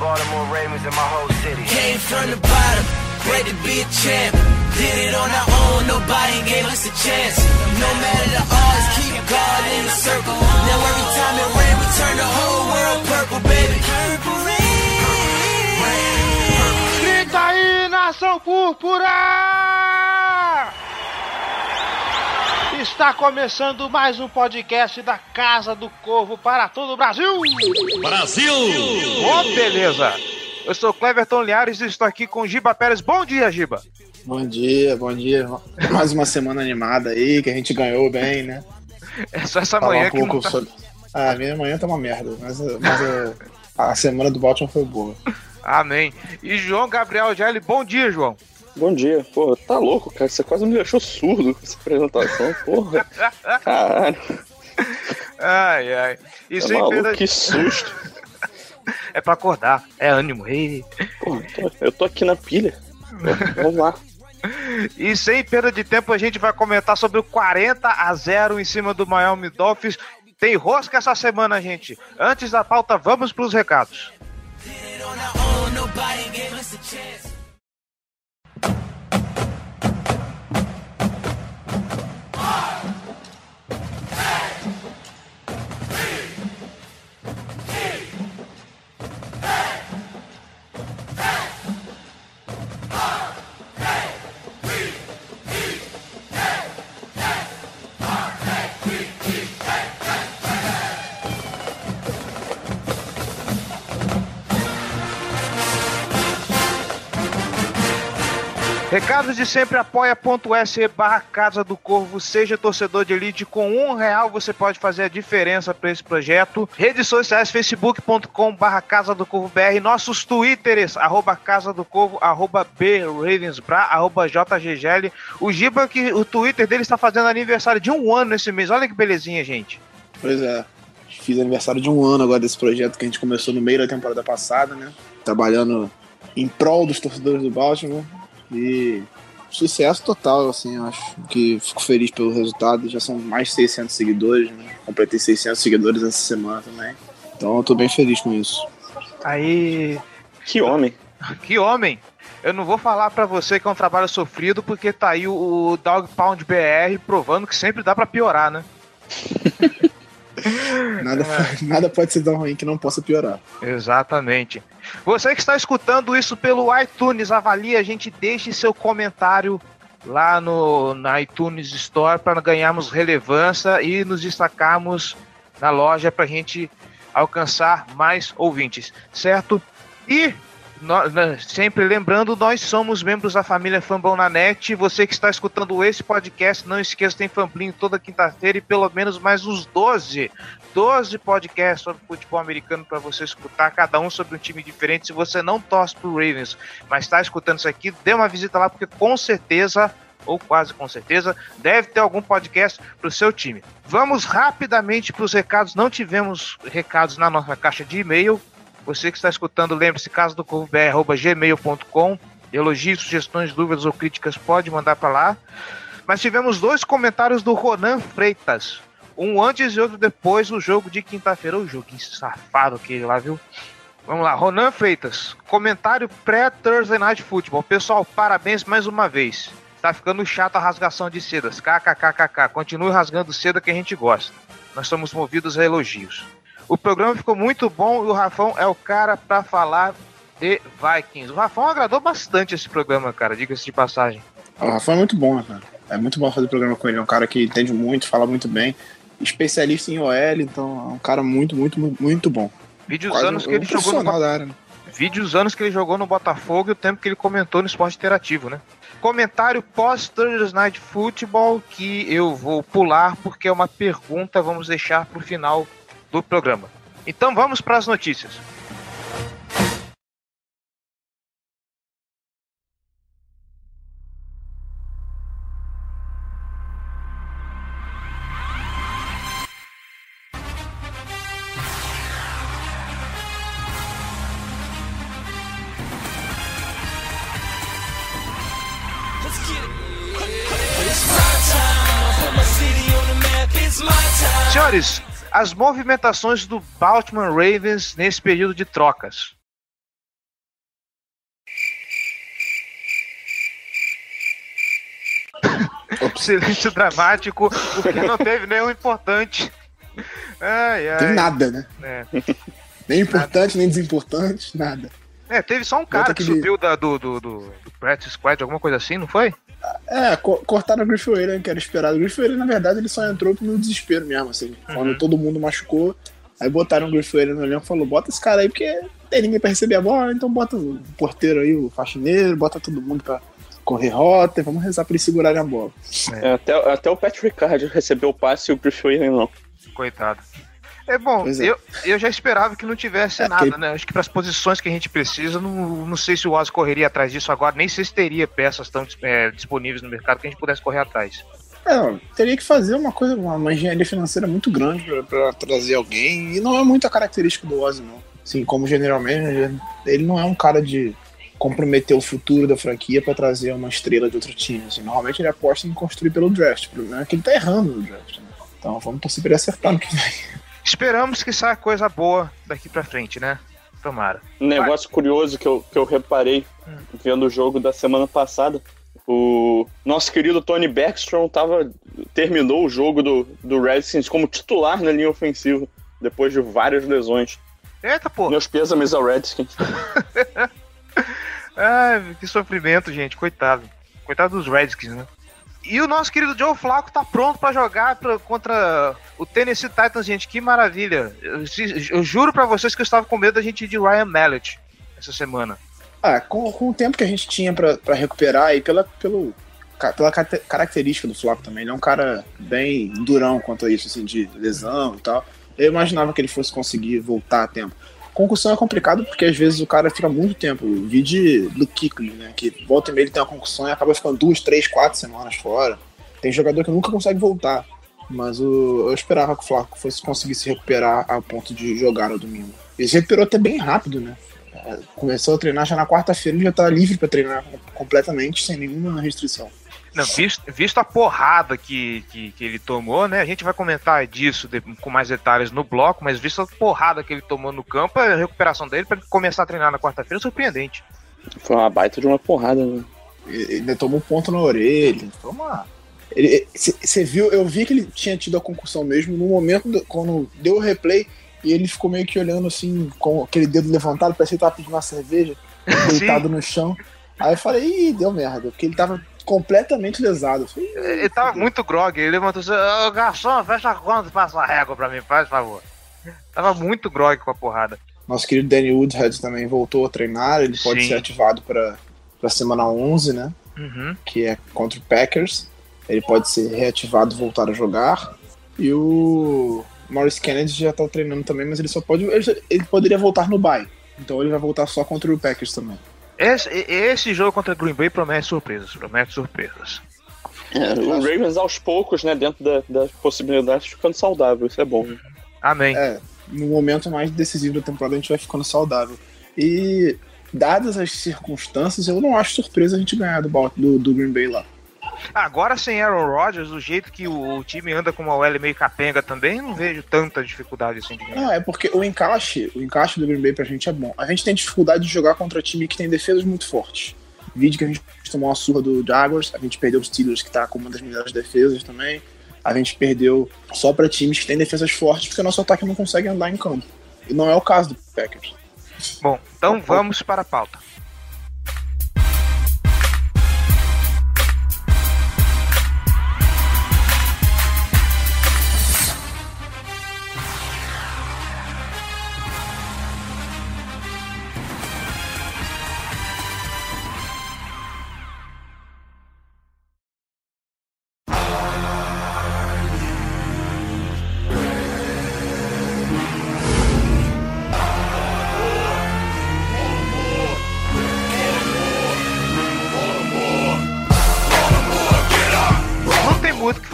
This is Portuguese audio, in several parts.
Baltimore Ravens and my whole city. Came from the bottom, great to be a champ. Did it on our own, nobody gave us a chance. No matter the odds, keep God in the circle. Now every time it rain, we turn the whole world purple, baby. Purple rain. Grita aí, nação púrpura! Está começando mais um podcast da Casa do Corvo para todo o Brasil! Brasil! Oh, beleza! Eu sou Cleverton Liares e estou aqui com Giba Pérez. Bom dia, Giba! Bom dia, bom dia. Mais uma semana animada aí, que a gente ganhou bem, né? É só essa Falar manhã um que pouco não tá... sobre. Ah, a minha manhã tá uma merda, mas, mas a, a semana do Baltimore foi boa. Amém. E João Gabriel Gelli, bom dia, João. Bom dia. Pô, tá louco, cara. Você quase me deixou surdo com essa apresentação, porra. Caralho, Ai, ai. E tá sem maluco, que susto. É pra acordar, é ânimo. Ei. Tô- eu tô aqui na pilha. Vamos lá. E sem perda de tempo, a gente vai comentar sobre o 40 a 0 em cima do Miami Dolphins. Tem rosca essa semana, gente. Antes da pauta, vamos pros recados. Did Recados de sempre apoia.se barra Casa do Corvo, seja torcedor de elite, com um real você pode fazer a diferença para esse projeto. Redes sociais, facebook.com barra Casa do Corvo BR, nossos twitters, arroba Casa do Corvo, arroba BRavensBra, arroba JGGL. O Giba, que o twitter dele está fazendo aniversário de um ano esse mês, olha que belezinha, gente. Pois é. Fiz aniversário de um ano agora desse projeto que a gente começou no meio da temporada passada, né? Trabalhando em prol dos torcedores do Baltimore. E sucesso total, assim, eu acho que fico feliz pelo resultado. Já são mais de 600 seguidores, né? Completei 600 seguidores essa semana também. Então eu tô bem feliz com isso. Aí, Que homem. Que homem! Eu não vou falar pra você que é um trabalho sofrido, porque tá aí o Dog Pound BR provando que sempre dá pra piorar, né? Nada, nada pode ser tão ruim que não possa piorar. Exatamente. Você que está escutando isso pelo iTunes, avalie a gente, deixe seu comentário lá no na iTunes Store para ganharmos relevância e nos destacarmos na loja para a gente alcançar mais ouvintes, certo? E nó- né, sempre lembrando, nós somos membros da família Fambão na Net. Você que está escutando esse podcast, não esqueça, tem Famblinho toda quinta-feira e pelo menos mais uns 12 12 podcasts sobre futebol americano para você escutar, cada um sobre um time diferente. Se você não torce pro Ravens, mas está escutando isso aqui, dê uma visita lá, porque com certeza, ou quase com certeza, deve ter algum podcast pro seu time. Vamos rapidamente para os recados. Não tivemos recados na nossa caixa de e-mail. Você que está escutando, lembre-se, casa do gmail.com. Elogios, sugestões, dúvidas ou críticas, pode mandar para lá. Mas tivemos dois comentários do Ronan Freitas. Um antes e outro depois do jogo de quinta-feira. O joguinho safado aquele lá, viu? Vamos lá, Ronan Freitas. Comentário pré-Thursday Night Football. Pessoal, parabéns mais uma vez. Tá ficando chato a rasgação de sedas. KKKKK. Continue rasgando seda que a gente gosta. Nós somos movidos a elogios. O programa ficou muito bom e o Rafão é o cara pra falar de Vikings. O Rafão agradou bastante esse programa, cara, diga-se de passagem. O Rafa é muito bom, né, cara. É muito bom fazer programa com ele. É um cara que entende muito, fala muito bem. Especialista em OL, então é um cara muito, muito, muito, muito bom. Vídeos anos um, que ele um jogou no da área, né? vídeos anos que ele jogou no Botafogo e o tempo que ele comentou no esporte interativo, né? Comentário pós Thursday Night Football que eu vou pular porque é uma pergunta, vamos deixar para o final do programa. Então vamos para as notícias. Senhores, as movimentações do Baltimore Ravens nesse período de trocas. Silêncio dramático, porque não teve nenhum importante. Ai, ai. Tem nada, né? É. Nem importante, nem desimportante, nada. É, teve só um cara que aquele- subiu da- do, do, do, do practice squad, alguma coisa assim, não foi? É, co- cortaram o Griffin Whalen, que era esperado. O Griffin Whalen, na verdade, ele só entrou no desespero mesmo, assim. Quando todo mundo machucou, aí botaram o Griffin Whalen no elenco e falou, bota esse cara aí, porque não tem ninguém pra receber a bola, então bota o porteiro aí, o faxineiro, bota todo mundo pra correr rota, e vamos rezar pra eles segurarem a bola. É, até, até o Patrick Ricard recebeu o passe e o Griffin Whalen não. Coitado. É bom, é. Eu, eu já esperava que não tivesse É, nada, aquele- né? Acho que para as posições que a gente precisa, não, não sei se o Oz correria atrás disso agora, nem sei se teria peças tão é, disponíveis no mercado que a gente pudesse correr atrás. É, teria que fazer uma coisa, uma, uma engenharia financeira muito grande pra, pra trazer alguém, e não é muita característica do Ozzy, não. Assim, como general manager, ele não é um cara de comprometer o futuro da franquia pra trazer uma estrela de outro time. Assim, normalmente ele aposta em construir pelo draft. O problema é que ele tá errando no draft. Né? Então vamos torcer pra ele acertar no que vem. Esperamos que saia coisa boa daqui pra frente, né? Tomara. Um negócio curioso que eu, que eu reparei vendo o jogo da semana passada. O nosso querido Tony Backstrom tava, terminou o jogo do, do Redskins como titular na linha ofensiva, depois de várias lesões. Eita, pô! Meus pêsames ao Redskins. Ai, que sofrimento, gente. Coitado. Coitado dos Redskins, né? E o nosso querido Joe Flacco tá pronto pra jogar pra- contra o Tennessee Titans, gente. Que maravilha. Eu, eu juro pra vocês que eu estava com medo da gente ir de Ryan Mallet essa semana. Ah, com, com o tempo que a gente tinha pra recuperar e pela, pelo, pela característica do Flávio também, ele é um cara bem durão quanto a isso, assim, de lesão e tal. Eu imaginava que ele fosse conseguir voltar a tempo. Concussão é complicado porque às vezes o cara fica muito tempo. Vi de Kikli, né? Que volta e meia ele tem uma concussão e acaba ficando duas, três, quatro semanas fora. Tem jogador que nunca consegue voltar. Mas o, eu esperava que o Flávio fosse conseguir se recuperar a ponto de jogar no domingo. Ele se recuperou até bem rápido, né? É, Começou a treinar já na quarta-feira, ele já tá livre pra treinar completamente, sem nenhuma restrição. Não, visto, visto a porrada que, que, que ele tomou, né? A gente vai comentar disso de- com mais detalhes no bloco, mas visto a porrada que ele tomou no campo, a recuperação dele pra ele começar a treinar na quarta-feira é surpreendente. Foi uma baita de uma porrada, né? Ele ainda tomou um ponto na orelha. Toma. Você viu, eu vi que ele tinha tido a concussão mesmo no momento do- quando deu o replay e ele ficou meio que olhando assim, com aquele dedo levantado, parecia que ele tava pedindo uma cerveja, deitado no chão. Aí eu falei, ih, deu merda, porque ele tava completamente lesado. Falei, "Ih, Ele tava fudeu." muito grog, ele levantou assim, ô garçom, fecha a conta e passa uma régua pra mim, faz favor. Tava muito grog com a porrada. Nosso querido Danny Woodhead também voltou a treinar, ele pode Sim. ser ativado para a semana 11, né? Uhum. que é contra o Packers. Ele pode ser reativado e voltar a jogar. E o Morris Kennedy já tá treinando também, mas ele só pode. Ele, ele poderia voltar no bye. Então ele vai voltar só contra o Packers também. Esse, esse jogo contra Green Bay promete surpresas, promete surpresas. É, o Ravens aos poucos, né, dentro da- das possibilidades, ficando saudável, isso é bom. Amém. É, no momento mais decisivo da temporada a gente vai ficando saudável. E dadas as circunstâncias, eu não acho surpresa a gente ganhar do, do, do Green Bay lá. Agora sem Aaron Rodgers, do jeito que o, o time anda com uma OL meio capenga também, não vejo tanta dificuldade assim de ganhar. Não, é porque o encaixe, o encaixe do Green Bay pra gente é bom. A gente tem dificuldade de jogar contra time que tem defesas muito fortes. Vídeo que a gente tomou uma surra do Jaguars, a gente perdeu os Steelers, que tá com uma das melhores defesas também. A gente perdeu só pra times que têm defesas fortes, porque o nosso ataque não consegue andar em campo. E não é o caso do Packers. Bom, então vamos para a pauta.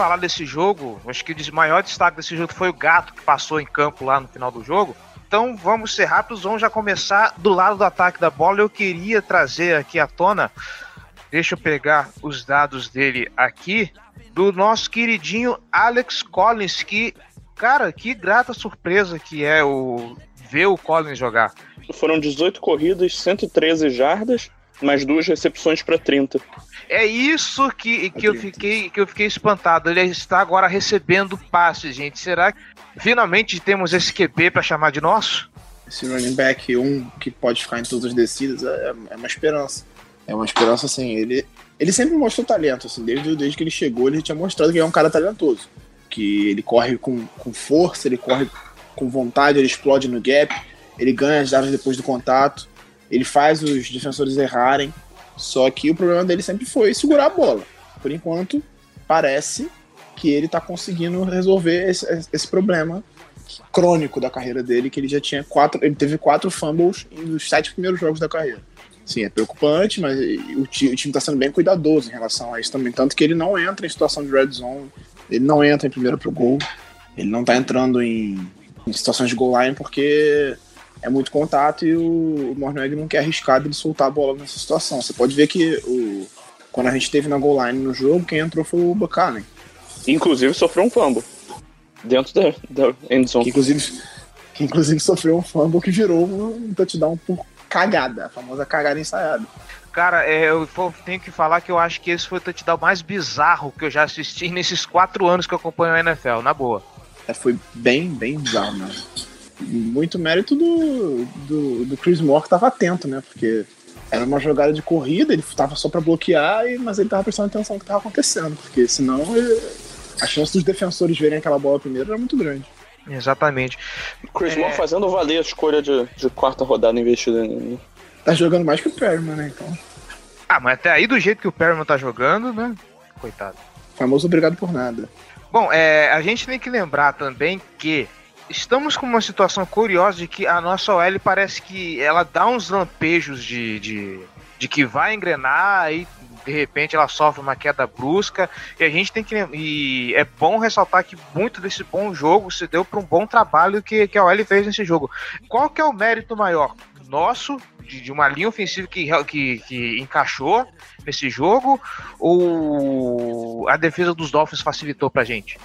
Falar desse jogo. Acho que o maior destaque desse jogo foi o gato que passou em campo lá no final do jogo. Então vamos ser rápidos, vamos já começar do lado do ataque da bola. Eu queria trazer aqui à tona Deixa eu pegar os dados dele aqui. Do nosso queridinho Alex Collins, que, cara, que grata surpresa que é o ver o Collins jogar. Foram 18 corridas, 113 jardas, mais duas recepções para 30. É isso que, que, eu fiquei, que eu fiquei espantado. Ele está agora recebendo passes, gente. Será que finalmente temos esse QB para chamar de nosso? Esse running back, um que pode ficar em todas as descidas, é, é uma esperança. É uma esperança, assim. Ele, ele sempre mostrou talento, assim. Desde, desde que ele chegou, ele tinha mostrado que é um cara talentoso. Que ele corre com, com força, ele corre com vontade, ele explode no gap, ele ganha as jardas depois do contato, ele faz os defensores errarem. Só que o problema dele sempre foi segurar a bola. Por enquanto, parece que ele está conseguindo resolver esse, esse, problema crônico da carreira dele, que ele já tinha quatro. Ele teve quatro fumbles nos sete primeiros jogos da carreira. Sim, é preocupante, mas o, time está sendo bem cuidadoso em relação a isso também. Tanto que ele não entra em situação de red zone, ele não entra em primeiro pro gol, ele não está entrando em, em situações de goal line porque é muito contato e o, o Mornweg não quer arriscar de soltar a bola nessa situação. Você pode ver que o, quando a gente teve na goal line no jogo, quem entrou foi o Buchanan. Inclusive sofreu um fumble dentro da, da. Que inclusive, que inclusive sofreu um fumble que virou um touchdown por cagada, a famosa cagada ensaiada. Cara, é, eu tenho que falar que eu acho que esse foi o touchdown mais bizarro que eu já assisti nesses quatro anos que eu acompanho a NFL, na boa. É, foi bem, bem bizarro, né? Muito mérito do, do, do Chris Moore que estava atento, né? Porque era uma jogada de corrida, ele estava só para bloquear, mas ele estava prestando atenção no que estava acontecendo, porque senão ele, a chance dos defensores verem aquela bola primeiro era muito grande. Exatamente. Chris é... Moore fazendo valer a escolha de, de quarta rodada investida nele. Tá jogando mais que o Perryman, né? Então. Ah, mas até aí do jeito que o Perryman tá jogando, né? Coitado. Famoso obrigado por nada. Bom, é, a gente tem que lembrar também que estamos com uma situação curiosa de que a nossa OL parece que ela dá uns lampejos de, de, de que vai engrenar e de repente ela sofre uma queda brusca e a gente tem que e é bom ressaltar que muito desse bom jogo se deu para um bom trabalho que, que a OL fez nesse jogo. Qual que é o mérito maior? Nosso, de, de uma linha ofensiva que, que, que encaixou nesse jogo, ou a defesa dos Dolphins facilitou pra gente?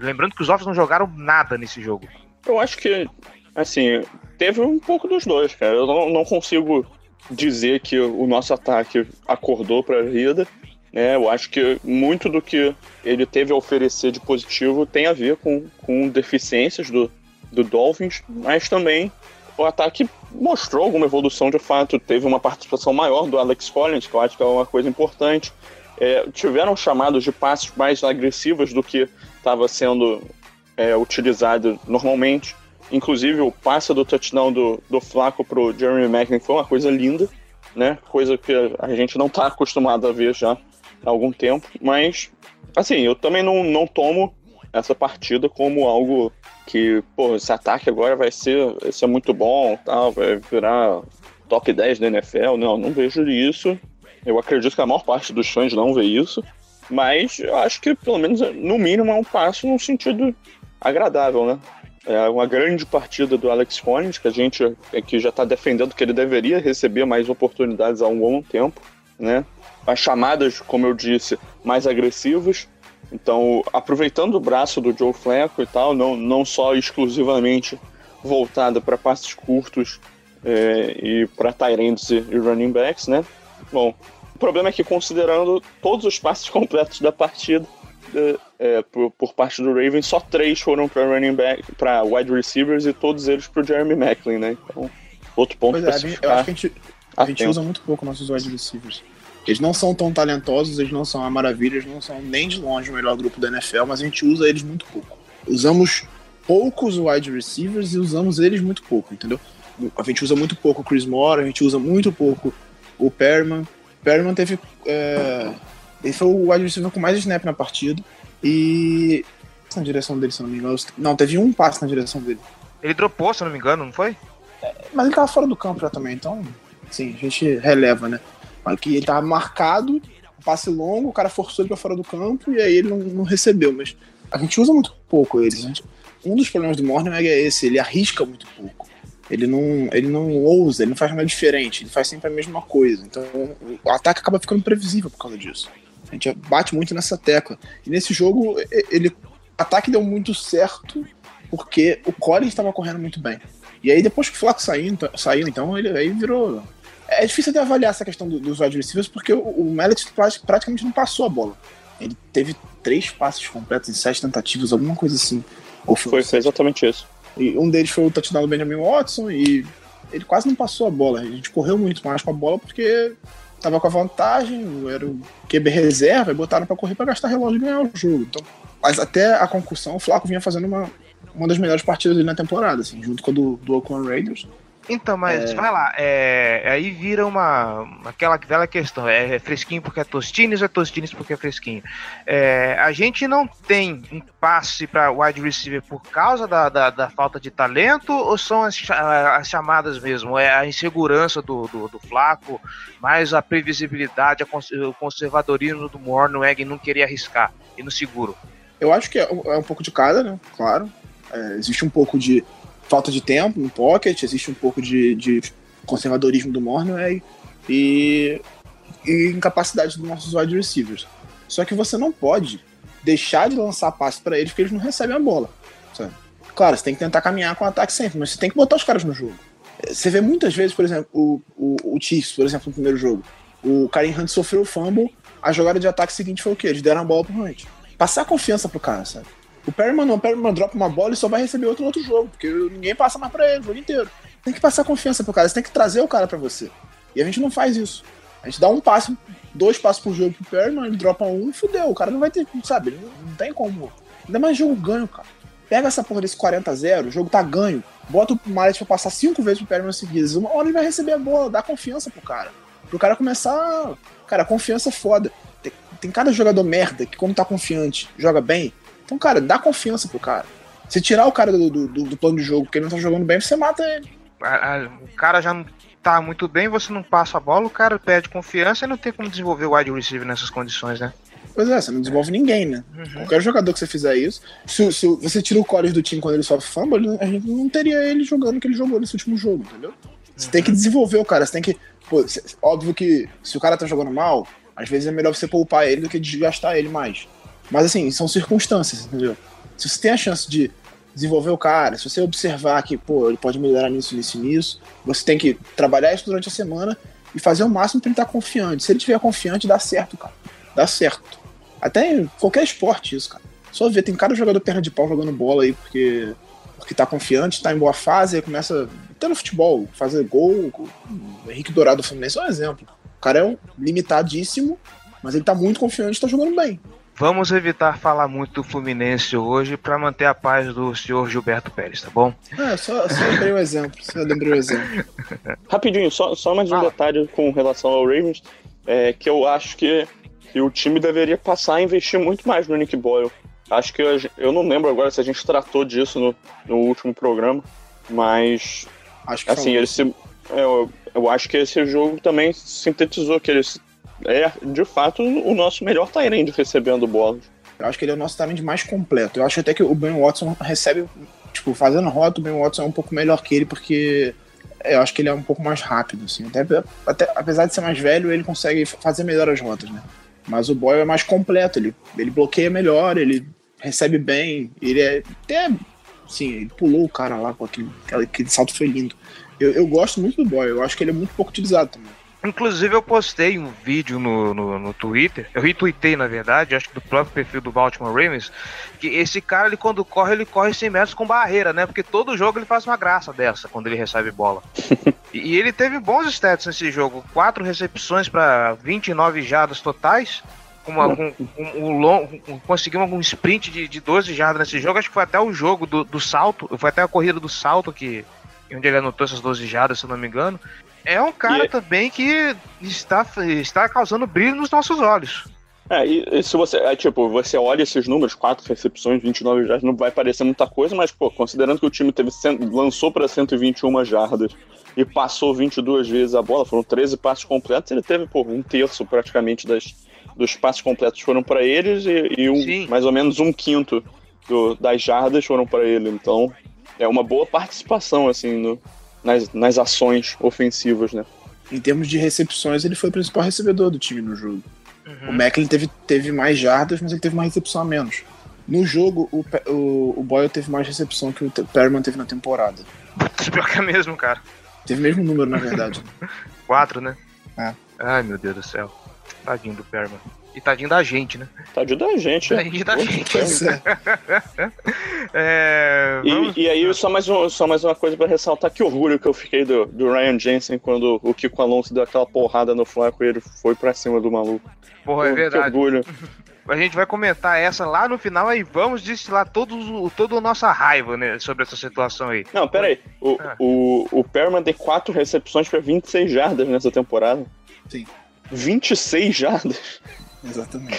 Lembrando que os Dolphins não jogaram nada nesse jogo. Eu acho que, assim, teve um pouco dos dois, cara. Eu não, não consigo dizer que o nosso ataque acordou para a vida. Né? Eu acho que muito do que ele teve a oferecer de positivo tem a ver com, com deficiências do, do Dolphins, mas também o ataque mostrou alguma evolução de fato. Teve uma participação maior do Alex Collins, que eu acho que é uma coisa importante. É, tiveram chamados de passes mais agressivos do que estava sendo é, utilizado normalmente. Inclusive, o passe do touchdown do, do Flaco pro Jeremy Macklin foi uma coisa linda, né? Coisa que a gente não está acostumado a ver já há algum tempo. Mas, assim, eu também não, não tomo essa partida como algo que, pô, esse ataque agora vai ser, vai ser muito bom, tal, vai virar top 10 da NFL. Não, não vejo isso. Eu acredito que a maior parte dos fãs não vê isso. Mas eu acho que, pelo menos, no mínimo, é um passo num sentido agradável, né? É uma grande partida do Alex Collins, que a gente aqui já está defendendo que ele deveria receber mais oportunidades há um bom tempo, né? As chamadas, como eu disse, mais agressivas. Então, aproveitando o braço do Joe Flacco e tal, não, não só exclusivamente voltada para passes curtos é, e para tight e running backs, né? Bom, o problema é que, considerando todos os passes completos da partida, é, é, por, por, parte do Ravens, só três foram para running back, para wide receivers e todos eles para o Jeremy Macklin, né? Então, outro ponto para é, se Eu acho que a gente, a gente usa muito pouco nossos wide receivers. Eles não são tão talentosos, eles não são a maravilha, eles não são nem de longe o melhor grupo da NFL, mas a gente usa eles muito pouco. Usamos poucos wide receivers e usamos eles muito pouco, entendeu? A gente usa muito pouco o Chris Moore, a gente usa muito pouco o Perman, Perryman teve. É, ele foi o receiver com mais snap na partida. E. Na direção dele, se não me engano. Não, teve um passe na direção dele. Ele dropou, se não me engano, não foi? É, mas ele tava fora do campo já também, então. Sim, a gente releva, né? Aqui ele tava marcado, passe longo, o cara forçou ele pra fora do campo e aí ele não, não recebeu. Mas a gente usa muito pouco eles. Gente, um dos problemas do Morning é esse, ele arrisca muito pouco. Ele não, ele não ousa, ele não faz nada diferente, ele faz sempre a mesma coisa. Então o ataque acaba ficando previsível por causa disso. A gente bate muito nessa tecla. E nesse jogo, ele, o ataque deu muito certo porque o Collins estava correndo muito bem. E aí depois que o Flaco saiu, então, saiu então ele aí virou. É difícil de avaliar essa questão do, dos receivers porque o, o Mellet praticamente não passou a bola. Ele teve três passes completos em sete tentativas, alguma coisa assim. Ou foi, foi exatamente isso. E um deles foi o touchdown do Benjamin Watson e ele quase não passou a bola. A gente correu muito mais com a bola porque tava com a vantagem, era o QB reserva e botaram para correr para gastar relógio e ganhar o jogo. Então, mas até a concussão, o Flaco vinha fazendo uma, uma das melhores partidas dele na temporada, assim, junto com a do, do Oakland Raiders. Então, mas é... vai lá, é, aí vira uma aquela velha questão, é, fresquinho porque é Tostines ou é Tostines porque é fresquinho? É, a gente não tem um passe para wide receiver por causa da, da, da, falta de talento ou são as, as chamadas mesmo? É a insegurança do, do, do Flaco, mais a previsibilidade, a, o conservadorismo do Mornweg não querer arriscar e no seguro? Eu acho que é, é um pouco de cada, né? Claro. É, existe um pouco de falta de tempo no pocket, existe um pouco de, de conservadorismo do Mornway e, e incapacidade dos nossos wide receivers. Só que você não pode deixar de lançar passe para eles porque eles não recebem a bola. Sabe? Claro, você tem que tentar caminhar com o ataque sempre, mas você tem que botar os caras no jogo. Você vê muitas vezes, por exemplo, o, o, o Chiefs, por exemplo, no primeiro jogo. O Karim Hunt sofreu o fumble, a jogada de ataque seguinte foi o quê? Eles deram a bola pro Hunt. Passar confiança pro cara, sabe? O Perryman não, o Perryman dropa uma bola e só vai receber outro no outro jogo, porque ninguém passa mais pra ele o jogo inteiro. Tem que passar confiança pro cara, você tem que trazer o cara pra você. E a gente não faz isso. A gente dá um passo, dois passos por jogo pro Perryman, ele dropa um e fudeu. O cara não vai ter, sabe, não, não tem como. Ainda mais jogo ganho, cara. Pega essa porra desse 40 a 0, o jogo tá ganho. Bota o Mallet pra passar cinco vezes pro Perryman seguidas. Uma hora ele vai receber a bola, dá confiança pro cara. Pro cara começar. Cara, confiança é foda. Tem, tem cada jogador merda que, quando tá confiante, joga bem então, cara, dá confiança pro cara. Se tirar o cara do, do, do plano de jogo porque ele não tá jogando bem, você mata ele. O cara já não tá muito bem, você não passa a bola, o cara perde confiança e não tem como desenvolver o wide receiver nessas condições, né? Pois é, você não desenvolve ninguém, né? Uhum. Qualquer jogador que você fizer isso, se, se você tira o Collins do time quando ele sofre fumble, a gente não teria ele jogando o que ele jogou nesse último jogo, entendeu? Você uhum. tem que uhum. desenvolver o cara, você tem que. Pô, óbvio que se o cara tá jogando mal, às vezes é melhor você poupar ele do que desgastar ele mais. Mas assim, são circunstâncias, entendeu? Se você tem a chance de desenvolver o cara, se você observar que, pô, ele pode melhorar nisso, nisso nisso, você tem que trabalhar isso durante a semana e fazer o máximo para ele estar confiante. Se ele estiver confiante, dá certo, cara. Dá certo. Até em qualquer esporte isso, cara. Só ver, tem cada jogador perna de pau jogando bola aí porque, porque tá confiante, tá em boa fase, aí começa até no futebol, fazer gol. O Henrique Dourado do Fluminense é um exemplo. O cara é um limitadíssimo, mas ele tá muito confiante tá jogando bem. Vamos evitar falar muito do Fluminense hoje para manter a paz do senhor Gilberto Pérez, tá bom? É, só, só lembrei o exemplo. Só lembrei o exemplo. Rapidinho, só, só mais um ah. detalhe com relação ao Ravens, é que eu acho que, que o time deveria passar a investir muito mais no Nick Boyle. Acho que eu, eu não lembro agora se a gente tratou disso no, no último programa, mas acho que assim, ele se, é, eu, eu acho que esse jogo também sintetizou que ele é, de fato, o nosso melhor Tyrande recebendo bolas. Eu acho que ele é o nosso Tyrande mais completo. Eu acho até que o Ben Watson recebe, tipo, fazendo rota, o Ben Watson é um pouco melhor que ele, porque eu acho que ele é um pouco mais rápido, assim. Até, até, apesar de ser mais velho, ele consegue fazer melhor as rotas, né? Mas o Boyle é mais completo, ele, ele bloqueia melhor, ele recebe bem, ele é até. Sim, ele pulou o cara lá com aquele, aquele salto foi lindo. Eu, eu gosto muito do Boyle, eu acho que ele é muito pouco utilizado também. Inclusive, eu postei um vídeo no, no, no, Twitter, eu retuitei, na verdade, acho que do próprio perfil do Baltimore Ravens, que esse cara, ele quando corre, ele corre 100 metros com barreira, né? Porque todo jogo ele faz uma graça dessa quando ele recebe bola. e, ele teve bons stats nesse jogo, quatro recepções para 29 jardas totais, com uma, com, com, um long, conseguiu um sprint de, de 12 jardas nesse jogo, acho que foi até o jogo do, do salto, foi até a corrida do salto que onde ele anotou essas 12 jardas, se eu não me engano. É um cara e... também que está, está causando brilho nos nossos olhos. É, e, se você, é, tipo, você olha esses números, 4 recepções, 29 jardas, não vai parecer muita coisa, mas, pô, considerando que o time teve, lançou para 121 jardas e passou 22 vezes a bola, foram 13 passos completos, ele teve, pô, um terço praticamente das, dos passos completos foram para eles e, e um, mais ou menos um quinto do, das jardas foram para ele, então é uma boa participação, assim, no, nas, nas ações ofensivas, né? Em termos de recepções, ele foi o principal recebedor do time no jogo. Uhum. O Macklin teve, teve mais jardas, mas ele teve uma recepção a menos. No jogo, o, o, o Boyle teve mais recepção que o Perriman teve na temporada. Pior que é mesmo, cara. Teve o mesmo número, na verdade. Quatro, né? É. Ai, meu Deus do céu. Tadinho do Perman. E tadinho da gente, né? Tadinho da gente, né? Tadinho da gente. Pois é. É, vamos- E, e aí, só mais, um, só mais uma coisa pra ressaltar: que orgulho que eu fiquei do, do Ryan Jensen quando o Kiko Alonso deu aquela porrada no Flaco e ele foi pra cima do maluco. Porra, é verdade. Que orgulho. A gente vai comentar essa lá no final aí vamos destilar todos, o- toda a nossa raiva né, sobre essa situação aí. Não, pera aí. O, Ah. o, o Perman tem 4 recepções pra 26 jardas nessa temporada. Sim. 26 jardas? Exatamente.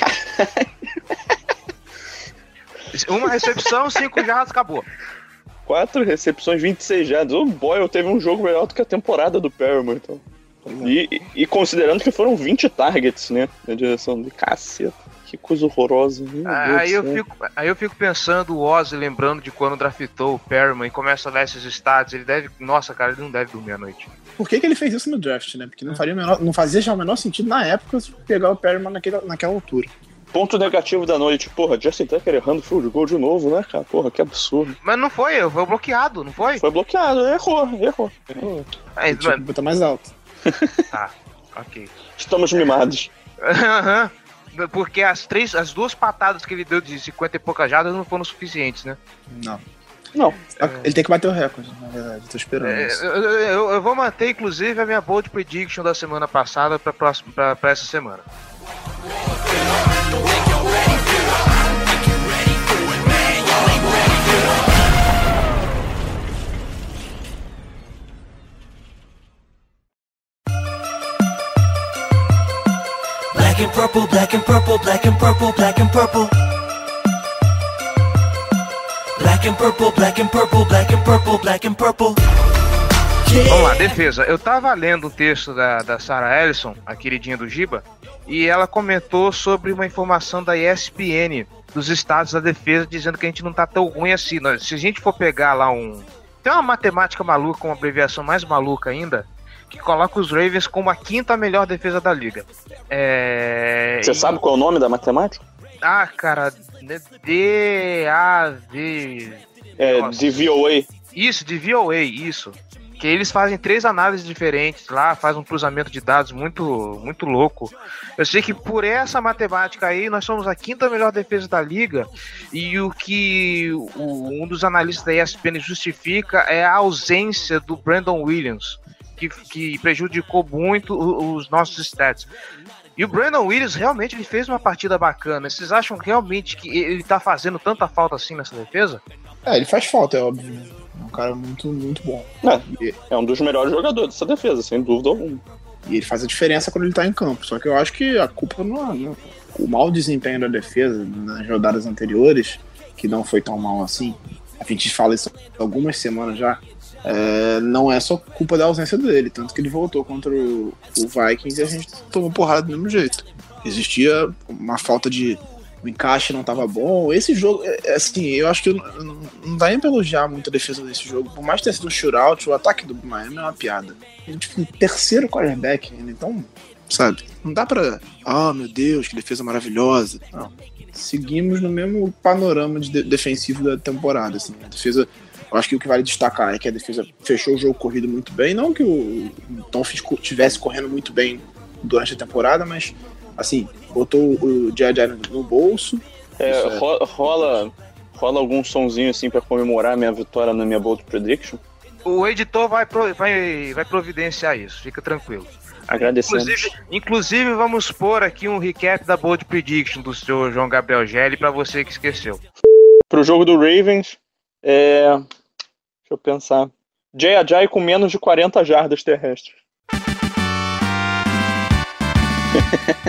Uma recepção, cinco jardas, acabou. 4 recepções, 26 jardas. O Boyle teve um jogo melhor do que a temporada do Perman, então. É. E, e considerando que foram 20 targets, né? Na direção de caceta. Que coisa horrorosa. meu Deus Aí eu, céu. fico, aí eu fico pensando o Ozzy lembrando de quando draftou o Perriman e começa a dar esses stats. Ele deve. Nossa, cara, ele não deve dormir à noite. Por que, que ele fez isso no draft, né? Porque não, faria o menor- não fazia já o menor sentido na época pegar o Perriman naquele, naquela altura. Ponto negativo da noite. Porra, Justin Tucker errando field goal de novo, né, cara? Porra, que absurdo. Mas não foi, foi bloqueado, não foi? Foi bloqueado, errou, errou. errou. Botar mais alto. tá, ok. Estamos mimados. Aham. Porque as três, as duas patadas que ele deu de 50 e poucas jardas não foram suficientes, né? Não. Não. Ele tem que bater o recorde, na verdade. Tô esperando É, isso. eu, eu- eu vou manter, inclusive, a minha bold prediction da semana passada pra essa semana. Black and purple, black and purple, black and purple, black and purple. Black and purple, black and purple, black and purple, black and purple. Vamos lá, defesa. Eu tava lendo um texto da, da Sarah Ellison, a queridinha do Giba, e ela comentou sobre uma informação da ESPN dos estados da defesa, dizendo que a gente não tá tão ruim assim. Nós- Se a gente for pegar lá um. Tem uma matemática maluca, uma abreviação mais maluca ainda, que coloca os Ravens como a quinta melhor defesa da liga. É. Você e- sabe qual é o nome da matemática? Ah, cara. D-A-V. É Nossa. de VOA. Isso, de VOA, isso. Que eles fazem três análises diferentes lá, faz um cruzamento de dados muito, muito louco. Eu sei que por essa matemática aí, nós somos a quinta melhor defesa da liga. E o que o- um dos analistas da ESPN justifica é a ausência do Brandon Williams, que, que prejudicou muito os nossos stats. E o Brandon Williams realmente ele fez uma partida bacana. Vocês acham realmente que ele tá fazendo tanta falta assim nessa defesa? É, ele faz falta, é óbvio. né? É um cara muito, muito bom. É, é um dos melhores jogadores dessa defesa, sem dúvida alguma. e ele faz a diferença quando ele tá em campo. Só que eu acho que a culpa não é. não- o mau desempenho da defesa nas rodadas anteriores, que não foi tão mal assim, a gente fala isso há algumas semanas já, é, não é só culpa da ausência dele. Tanto que ele voltou contra o, o Vikings e a gente tomou porrada do mesmo jeito. Existia uma falta de. O encaixe não tava bom. Esse jogo, é, é assim, eu acho que eu não, dá nem pra elogiar muito a defesa desse jogo. Por mais ter sido um shootout, o ataque do Miami é uma piada. A gente foi o terceiro quarterback ainda, então, sabe? Não dá pra. Ah, meu Deus, que defesa maravilhosa. Não. Seguimos no mesmo panorama de de- defensivo da temporada. Assim. A defesa. Eu acho que o que vale destacar é que a defesa fechou o jogo corrido muito bem. Não que o Dolphins estivesse correndo muito bem durante a temporada, mas assim, botou o J.J. No bolso. É, é. ro- rola, rola algum sonzinho assim pra comemorar a minha vitória na minha Bold Prediction? O editor vai, pro- vai, vai providenciar isso, fica tranquilo. Agradecemos. Inclusive, inclusive, vamos pôr aqui um recap da Bold Prediction do seu João Gabriel Gelli pra você que esqueceu. Pro jogo do Ravens, é. Deixa eu pensar. Jay Ajay com menos de 40 jardas terrestres.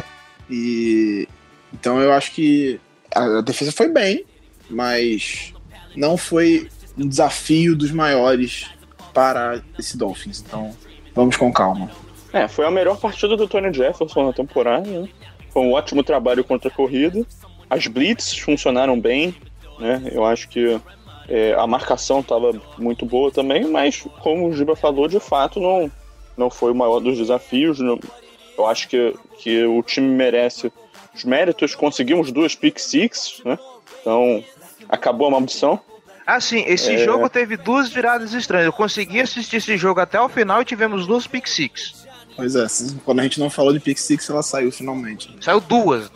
E então eu acho que a, defesa foi bem, mas não foi um desafio dos maiores para esse Dolphins. Então vamos com calma. É, foi a melhor partida do Tony Jefferson na temporada, né? Foi um ótimo trabalho contra a corrida. As blitz funcionaram bem, né? Eu acho que É, a marcação estava muito boa também, mas como o Giba falou, de fato não, não foi o maior dos desafios. Não- eu acho que, que o time merece os méritos. Conseguimos duas pick six, né? Então acabou a maldição. Assim, esse É. jogo teve duas viradas estranhas. Eu consegui assistir esse jogo até o final e tivemos duas pick six. Pois é, quando a gente não falou de Pick Six, ela saiu finalmente. Saiu duas.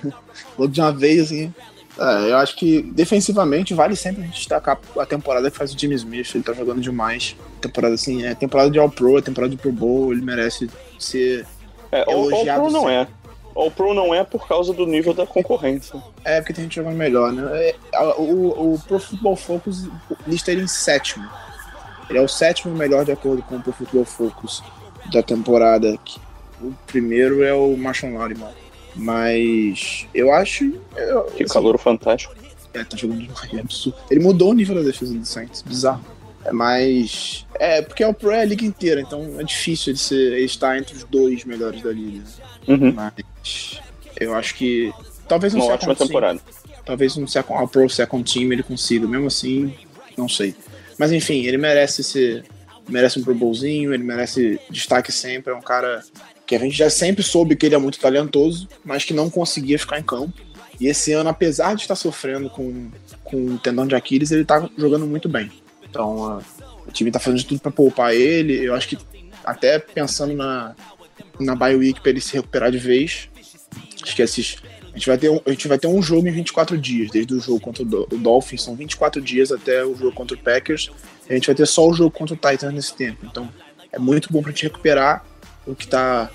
Logo de uma vez, assim. É, eu acho que defensivamente vale sempre a gente destacar a temporada que faz o Jimmy Smith. Ele tá jogando demais. Temporada assim, é temporada de All-Pro, é temporada de Pro Bowl. Ele merece ser. É, Elogiado Pro não é. All Pro não é por causa do nível da concorrência. É, porque tem gente jogando melhor, né? É, o, o Pro Football Focus lista ele em sétimo. Ele é o sétimo melhor de acordo com o Pro Football Focus da temporada. O primeiro é o Marshall Lattimore. Mas eu acho. Eu, Que assim, calor fantástico. É, tá jogando demais, é absurdo. Ele mudou o nível da defesa do Saints, bizarro. É, mas. É, porque é o Pro é a liga inteira, então é difícil ele, ser, ele estar entre os dois melhores da liga. Uhum. Mas. Eu acho que. Talvez um Uma ótima team- temporada. Talvez um second, All Pro Second Team ele consiga, mesmo assim, não sei. Mas enfim, ele merece ser. Merece um Pro Bowlzinho, ele merece destaque sempre. É um cara que a gente já sempre soube que ele é muito talentoso, mas que não conseguia ficar em campo. E esse ano, apesar de estar sofrendo com, com o tendão de Aquiles, ele tá jogando muito bem. Então, o time tá fazendo de tudo para poupar ele. Eu acho que até pensando na, na bye week para ele se recuperar de vez. Acho que esses, a, gente vai ter um, a gente vai ter um jogo em 24 dias, desde o jogo contra o, Do- o Dolphins, são 24 dias até o jogo contra o Packers. A gente vai ter só o jogo contra o Titans nesse tempo. Então, é muito bom pra gente recuperar o que tá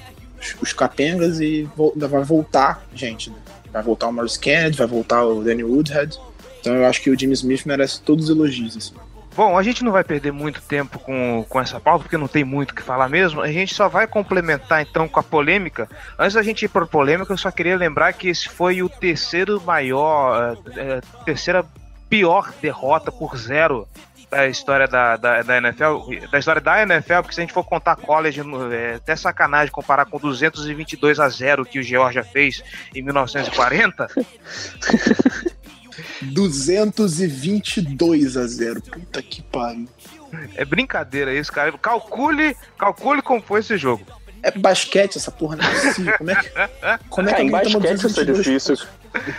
os, capengas e vai voltar gente, né? Vai voltar o Morris Kennedy, vai voltar o Danny Woodhead. Então eu acho que o Jimmy Smith merece todos os elogios, assim. Bom, a gente não vai perder muito tempo com, com essa pauta, porque não tem muito o que falar mesmo. A gente só vai complementar então com a polêmica. Antes da gente ir para polêmica, eu só queria lembrar que esse foi o terceiro maior, eh, terceira pior derrota por zero da história da, da, da NFL, da história da NFL, porque se a gente for contar college, é até sacanagem comparar com 222 a 0 que o Georgia fez em 1940. 222 a 0. Puta que pariu. É brincadeira isso, cara. Calcule, calcule como foi esse jogo. É basquete essa porra, não é possível. Como é que, como é que Cara, em basquete isso é 222 difícil.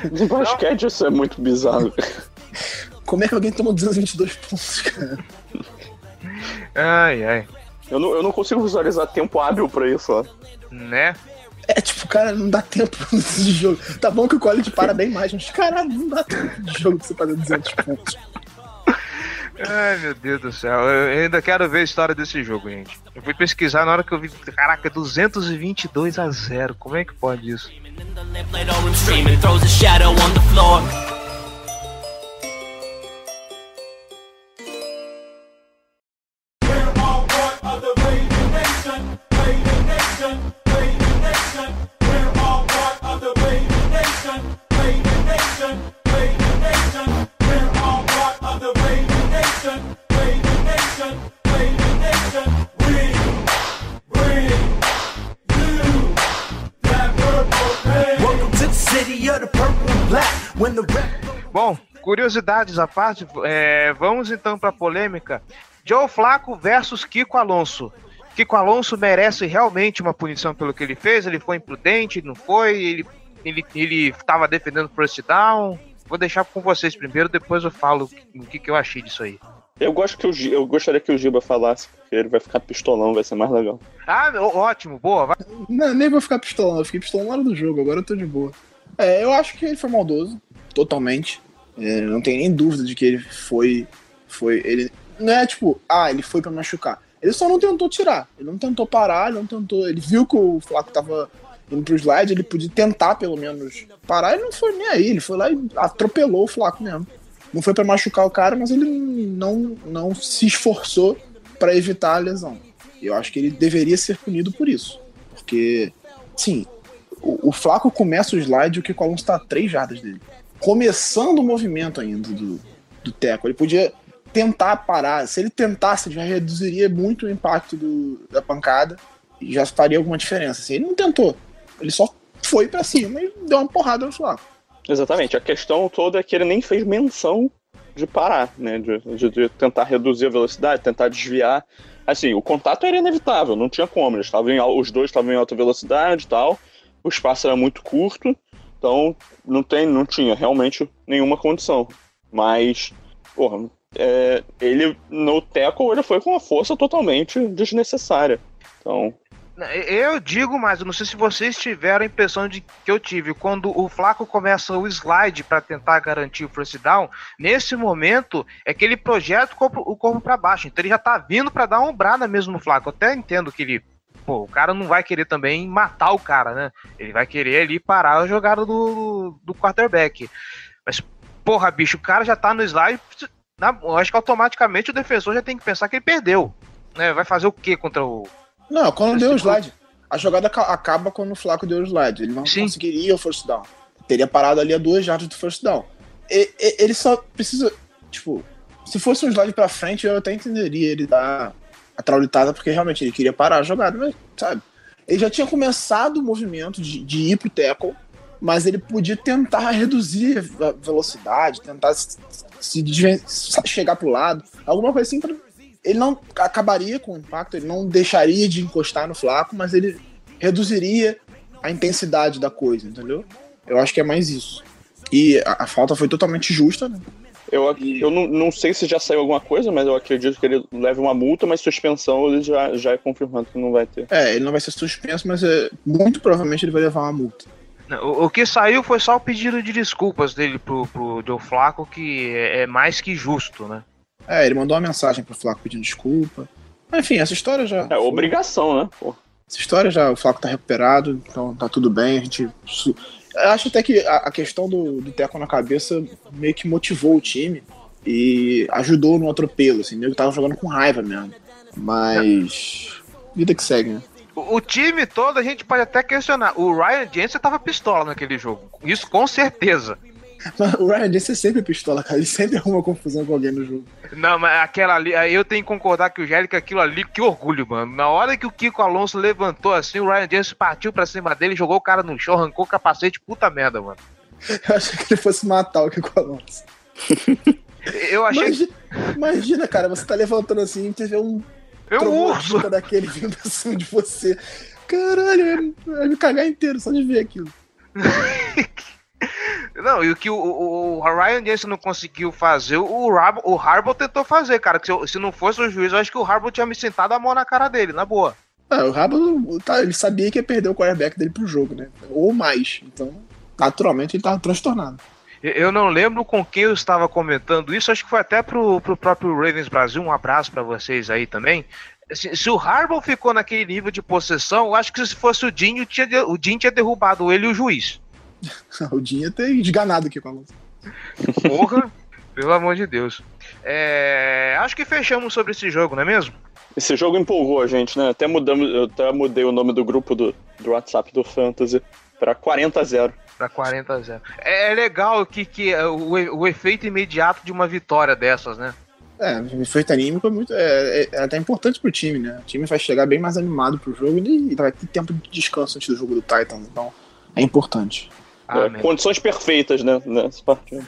Em basquete isso é muito bizarro. Como é que alguém toma 222 pontos, cara? Ai, ai. Eu não, eu não consigo visualizar tempo hábil pra isso, ó. Né? É tipo, cara, não dá tempo de jogo. Tá bom que o college para bem mais, mas caralho, não dá tempo de jogo pra você fazer 200 pontos. Ai, meu Deus do céu. Eu ainda quero ver a história desse jogo, gente. Eu fui pesquisar na hora que eu vi. Caraca, 222 a 0. Como é que pode isso? Curiosidades à parte, é, vamos então para polêmica. Joe Flaco versus Kiko Alonso. Kiko Alonso merece realmente uma punição pelo que ele fez? Ele foi imprudente? Não foi? Ele ele ele estava defendendo first down? Vou deixar com vocês primeiro, depois eu falo o que, que eu achei disso aí. Eu gosto que o eu gostaria que o Giba falasse, porque ele vai ficar pistolão, vai ser mais legal. Ah, ótimo, boa. Vai. Não, nem vou ficar pistolando, eu fiquei pistolando na hora do jogo, agora eu tô de boa. É, eu acho que ele foi maldoso, totalmente. É, não tem nem dúvida de que ele foi. foi ele Não é tipo, ah, ele foi pra machucar. Ele só não tentou tirar. Ele não tentou parar, ele não tentou. Ele viu que o Flaco tava indo pro slide, ele podia tentar pelo menos parar, ele não foi nem aí. Ele foi lá e atropelou o Flaco mesmo. Não foi pra machucar o cara, mas ele não, não se esforçou pra evitar a lesão. Eu acho que ele deveria ser punido por isso. Porque, sim, o, o Flaco começa o slide e o Alonso tá a três jardas dele. Começando o movimento ainda do, do Teco. Ele podia tentar parar. Se ele tentasse, já reduziria muito o impacto do- da pancada e já faria alguma diferença. Assim, ele não tentou. Ele só foi pra cima e deu uma porrada no Flaco. Exatamente. A questão toda é que ele nem fez menção de parar, né? De, de, de tentar reduzir a velocidade, tentar desviar. Assim, o contato era inevitável, não tinha como. Eles estavam os dois estavam em alta velocidade e tal. O espaço era muito curto, então não, tem, não tinha realmente nenhuma condição. Mas, porra, é, ele no tackle ele foi com uma força totalmente desnecessária. Então, Eu digo, mas eu não sei se vocês tiveram a impressão de que eu tive. Quando o Flaco começa o slide para tentar garantir o first down, nesse momento é que ele projeta o corpo, para baixo. Então ele já tá vindo para dar uma ombrada mesmo no Flaco. Eu até entendo que ele. Pô, o cara não vai querer também matar o cara, né? Ele vai querer ali parar a jogada do, do quarterback. Mas, porra, bicho, o cara já tá no slide. na- eu acho que automaticamente o defensor já tem que pensar que ele perdeu. Né? Vai fazer o que contra o. Não, quando deu o slide. A jogada aca- acaba quando o Flaco deu o slide. Ele não Sim. conseguiria o first down. Teria parado ali a duas jardas do first down. E- e- ele só precisa. Tipo, se fosse um slide pra frente, eu até entenderia ele dar a traulitada, porque realmente ele queria parar a jogada, mas, sabe? Ele já tinha começado o movimento de, de ir pro tackle, mas ele podia tentar reduzir a velocidade, tentar se, se chegar pro lado, alguma coisa assim pra ele não acabaria com o impacto, ele não deixaria de encostar no Flaco, mas ele reduziria a intensidade da coisa, entendeu? Eu acho que é mais isso. E a, a falta foi totalmente justa, né? Eu, eu não, não sei se já saiu alguma coisa, mas eu acredito que ele leve uma multa, mas suspensão ele já, já é confirmado que não vai ter. É, ele não vai ser suspenso, mas é, muito provavelmente ele vai levar uma multa. O, o que saiu foi só o pedido de desculpas dele pro, pro Joe Flaco, que é, é mais que justo, né? É, ele mandou uma mensagem pro Flaco pedindo desculpa. Mas, Enfim, essa história já. É obrigação, né? Pô. Essa história já, o Flaco tá recuperado, então tá tudo bem. A gente. Eu acho até que a, questão do, do teco na cabeça meio que motivou o time e ajudou no atropelo, assim. Nego tava jogando com raiva mesmo. Mas. Vida que segue, né? O, o time todo a gente pode até questionar. O Ryan Jensen tava pistola naquele jogo. Isso com certeza. Mas o Ryan Jensen é sempre pistola, cara. Ele sempre arruma confusão com alguém no jogo. Não, mas aquela ali, eu tenho que concordar que o Gélica, aquilo ali, que orgulho, mano. Na hora que o Kiko Alonso levantou assim, o Ryan Jensen partiu pra cima dele, jogou o cara no chão, arrancou o capacete, puta merda, mano. Eu achei que ele fosse matar o Kiko Alonso. Eu achei Imagina, imagina, cara, você tá levantando assim e vê um um urso. daquele vindo pra cima de você. Caralho, vai me cagar inteiro só de ver aquilo. Não, e o que o, o, o Ryan Jensen não conseguiu fazer, o, Rab, o Harbaugh tentou fazer, cara. Se, eu- se não fosse o juiz, eu acho que o Harbaugh tinha me sentado a mão na cara dele, na boa. Ah, o Rabo, tá, ele sabia que ia perder o quarterback dele pro jogo, né? Ou mais. Então, naturalmente, ele tava transtornado. Eu- não lembro com quem eu estava comentando isso, acho que foi até pro, pro próprio Ravens Brasil. Um abraço pra vocês aí também. Se, se o Harbaugh ficou naquele nível de possessão, eu acho que se fosse o Dinho, tinha, o Dinho tinha derrubado ele e o juiz. O Dinho ia ter esganado aqui com a Alonso. Porra, pelo amor de Deus. É, acho que fechamos sobre esse jogo, não é mesmo? Esse jogo empolgou a gente, né? Até mudamos, eu até mudei o nome do grupo do, do WhatsApp do Fantasy pra 40 a 0. Pra 40 a 0. É, é legal que, que é, o, o efeito imediato de uma vitória dessas, né? É, o efeito anímico é muito. É, é- é até importante pro time, né? O time vai chegar bem mais animado pro jogo e vai ter tempo de descanso antes do jogo do Titans. Então, é importante. Amém. É, condições perfeitas, né? Nessa partida.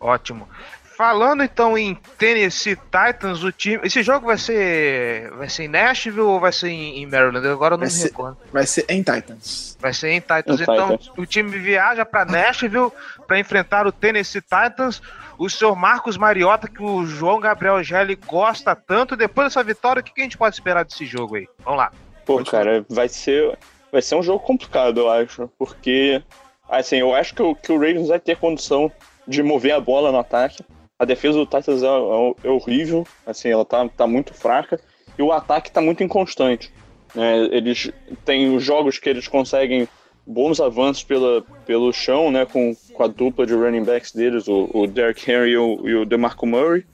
Ótimo. Falando então em Tennessee Titans, o time. Esse jogo vai ser. Vai ser em Nashville ou vai ser em, em Maryland? Agora eu não Vai me ser- recordo. Vai ser em Titans. Vai ser em Titans. Em então, Titans. o time viaja para Nashville para enfrentar o Tennessee Titans. O senhor Marcos Mariota, que o João Gabriel Gelli gosta tanto. Depois dessa vitória, o que a gente pode esperar desse jogo aí? Vamos lá. Pô, Pode cara, vai ser, vai ser um jogo complicado, eu acho. Porque, assim, eu acho que o, que o Ravens vai ter condição de mover a bola no ataque. A defesa do Titans é, é- é horrível, assim, ela tá, tá muito fraca. E o ataque tá muito inconstante. né? eles têm os jogos que eles conseguem bons avanços pela, pelo chão, né? Com, com a dupla de running backs deles, o, o Derrick Henry e o, e o DeMarco Murray.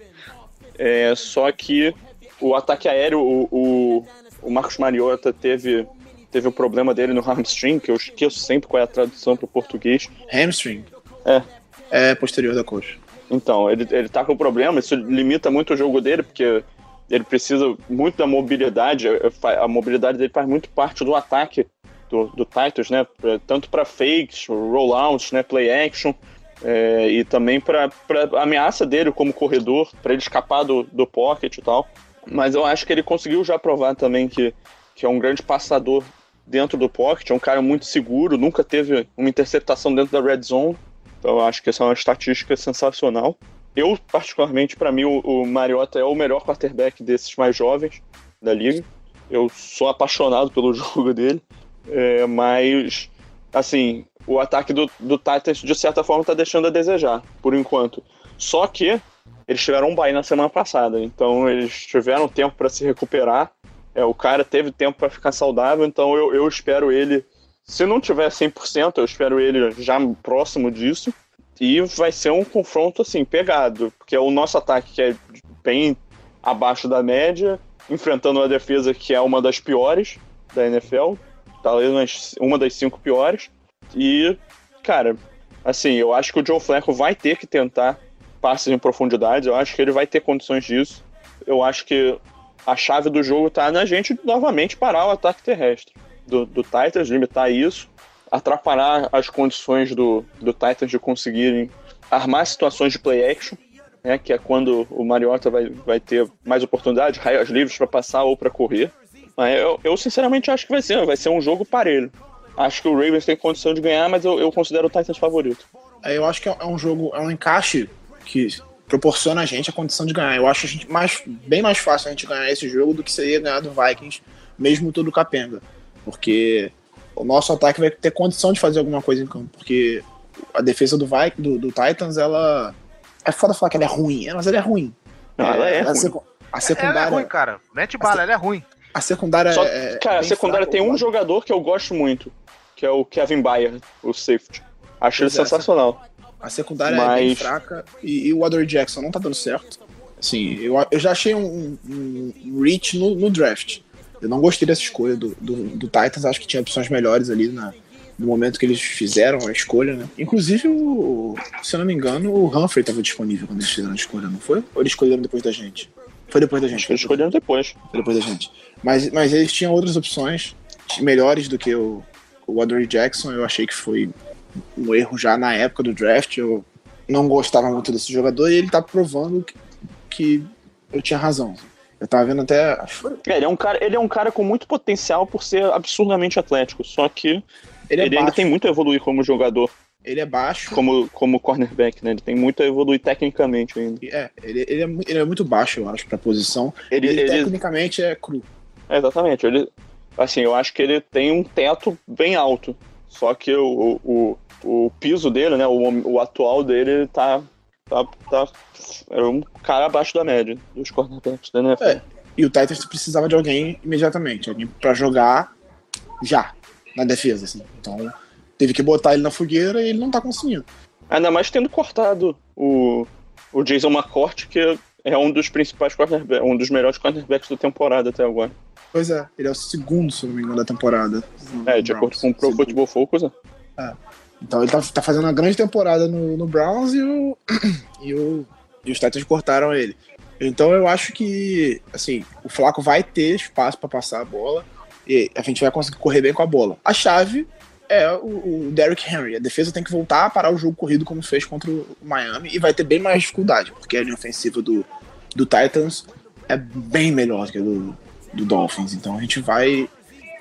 É, só que o ataque aéreo, o, o, o Marcos Mariota teve, teve o problema dele no hamstring, que eu esqueço sempre qual é a tradução para o português. Hamstring. É. É posterior da coxa. Então, ele, ele tá com problema, isso limita muito o jogo dele, porque ele precisa muito da mobilidade, eh, fa- a mobilidade dele faz muito parte do ataque do, do Titans, né? Tanto para fakes, rollouts, né? Play action. É, e também para ameaça dele como corredor, para ele escapar do, do pocket e tal. Mas eu acho que ele conseguiu já provar também que, que é um grande passador dentro do pocket, é um cara muito seguro, nunca teve uma interceptação dentro da red zone. Então acho que essa é uma estatística sensacional. Eu, particularmente, para mim, o, o Mariota é o melhor quarterback desses mais jovens da liga. Eu sou apaixonado pelo jogo dele, é, mas, assim, o ataque do, do Titans, de certa forma, está deixando a desejar, por enquanto. Só que eles tiveram um bye na semana passada, então eles tiveram tempo para se recuperar. É, o cara teve tempo para ficar saudável, então eu, eu espero ele. Se não tiver 100%, eu espero ele já próximo disso. E vai ser um confronto assim, pegado, porque o nosso ataque que é bem abaixo da média, enfrentando uma defesa que é uma das piores da NFL, talvez uma das cinco piores. E, cara, assim, eu acho que o Joe Flacco vai ter que tentar passes em profundidade, eu acho que ele vai ter condições disso. Eu acho que a chave do jogo tá na gente novamente parar o ataque terrestre do, do Titans, limitar isso, atrapalhar as condições do, do Titans de conseguirem armar situações de play action, né, que é quando o Mariota vai, vai ter mais oportunidade, raios livres para passar ou para correr. Mas eu, eu sinceramente acho que vai ser, vai ser um jogo parelho. Acho que o Ravens tem condição de ganhar, mas eu, eu considero o Titans favorito. É, eu acho que é um jogo, é um encaixe que proporciona a gente a condição de ganhar. Eu acho a gente mais, bem mais fácil a gente ganhar esse jogo do que seria ganhar do Vikings, mesmo todo capenga. Porque o nosso ataque vai ter condição de fazer alguma coisa em campo. Porque a defesa do, Vikings, do, do Titans, ela. É foda falar que ela é ruim, mas ela é ruim. Não, ela é, a, ruim. secu- a secundária. Ela é ruim, cara. Mete bala, ela é ruim. A secundária Só- é. cara, a secundária fraca. tem um jogador que eu gosto muito, que é o Kevin Bayer, o safety. Acho ele é, sensacional. A secundária é bem Mas- fraca e, e o Adore Jackson não tá dando certo. Assim, eu, eu já achei um, um, um reach no, no draft. Eu não gostei dessa escolha do, do, do Titans, acho que tinha opções melhores ali na, no momento que eles fizeram a escolha, né? Inclusive, o, se eu não me engano, o Humphrey estava disponível quando eles fizeram a escolha, não foi? Ou eles escolheram depois da gente? Foi depois da gente. Eles escolheram depois. Foi depois da gente. Mas, mas eles tinham outras opções melhores do que o, o Adore Jackson. Eu achei que foi um erro já na época do draft. Eu não gostava muito desse jogador e ele tá provando que, que eu tinha razão. Eu tava vendo até. É, ele, é um cara, ele é um cara com muito potencial por ser absurdamente atlético, só que Ele é ele ainda tem muito a evoluir como jogador, Ele é baixo. como, como cornerback, né? Ele tem muito a evoluir tecnicamente ainda. É, ele, ele, é, ele é muito baixo, eu acho, pra posição. Ele, Ele, ele- tecnicamente é cru. é, exatamente. Ele, assim, eu acho que ele tem um teto bem alto. Só que o, o, o piso dele, né? O, o atual dele ele tá, tá, tá. É um cara abaixo da média dos cornerbacks da NFL. É. E o Titans precisava de alguém imediatamente, alguém pra jogar já na defesa, assim. Então teve que botar ele na fogueira e ele não tá conseguindo. Ainda mais tendo cortado o, o Jason McCourt, que é um dos principais cornerbacks, um dos melhores cornerbacks da temporada até agora. Pois é, ele é o segundo, se não me engano, da temporada. É, de acordo com o Pro. Football Focus, né? Então ele tá, tá fazendo uma grande temporada no, no Browns e, o, e, o, e os Titans cortaram ele. Então eu acho que, assim, o Flaco vai ter espaço pra passar a bola e a gente vai conseguir correr bem com a bola. A chave é o, o Derrick Henry. A defesa tem que voltar a parar o jogo corrido como fez contra o Miami e vai ter bem mais dificuldade, porque a linha ofensiva do, do Titans é bem melhor que a do, do Dolphins. Então a gente vai,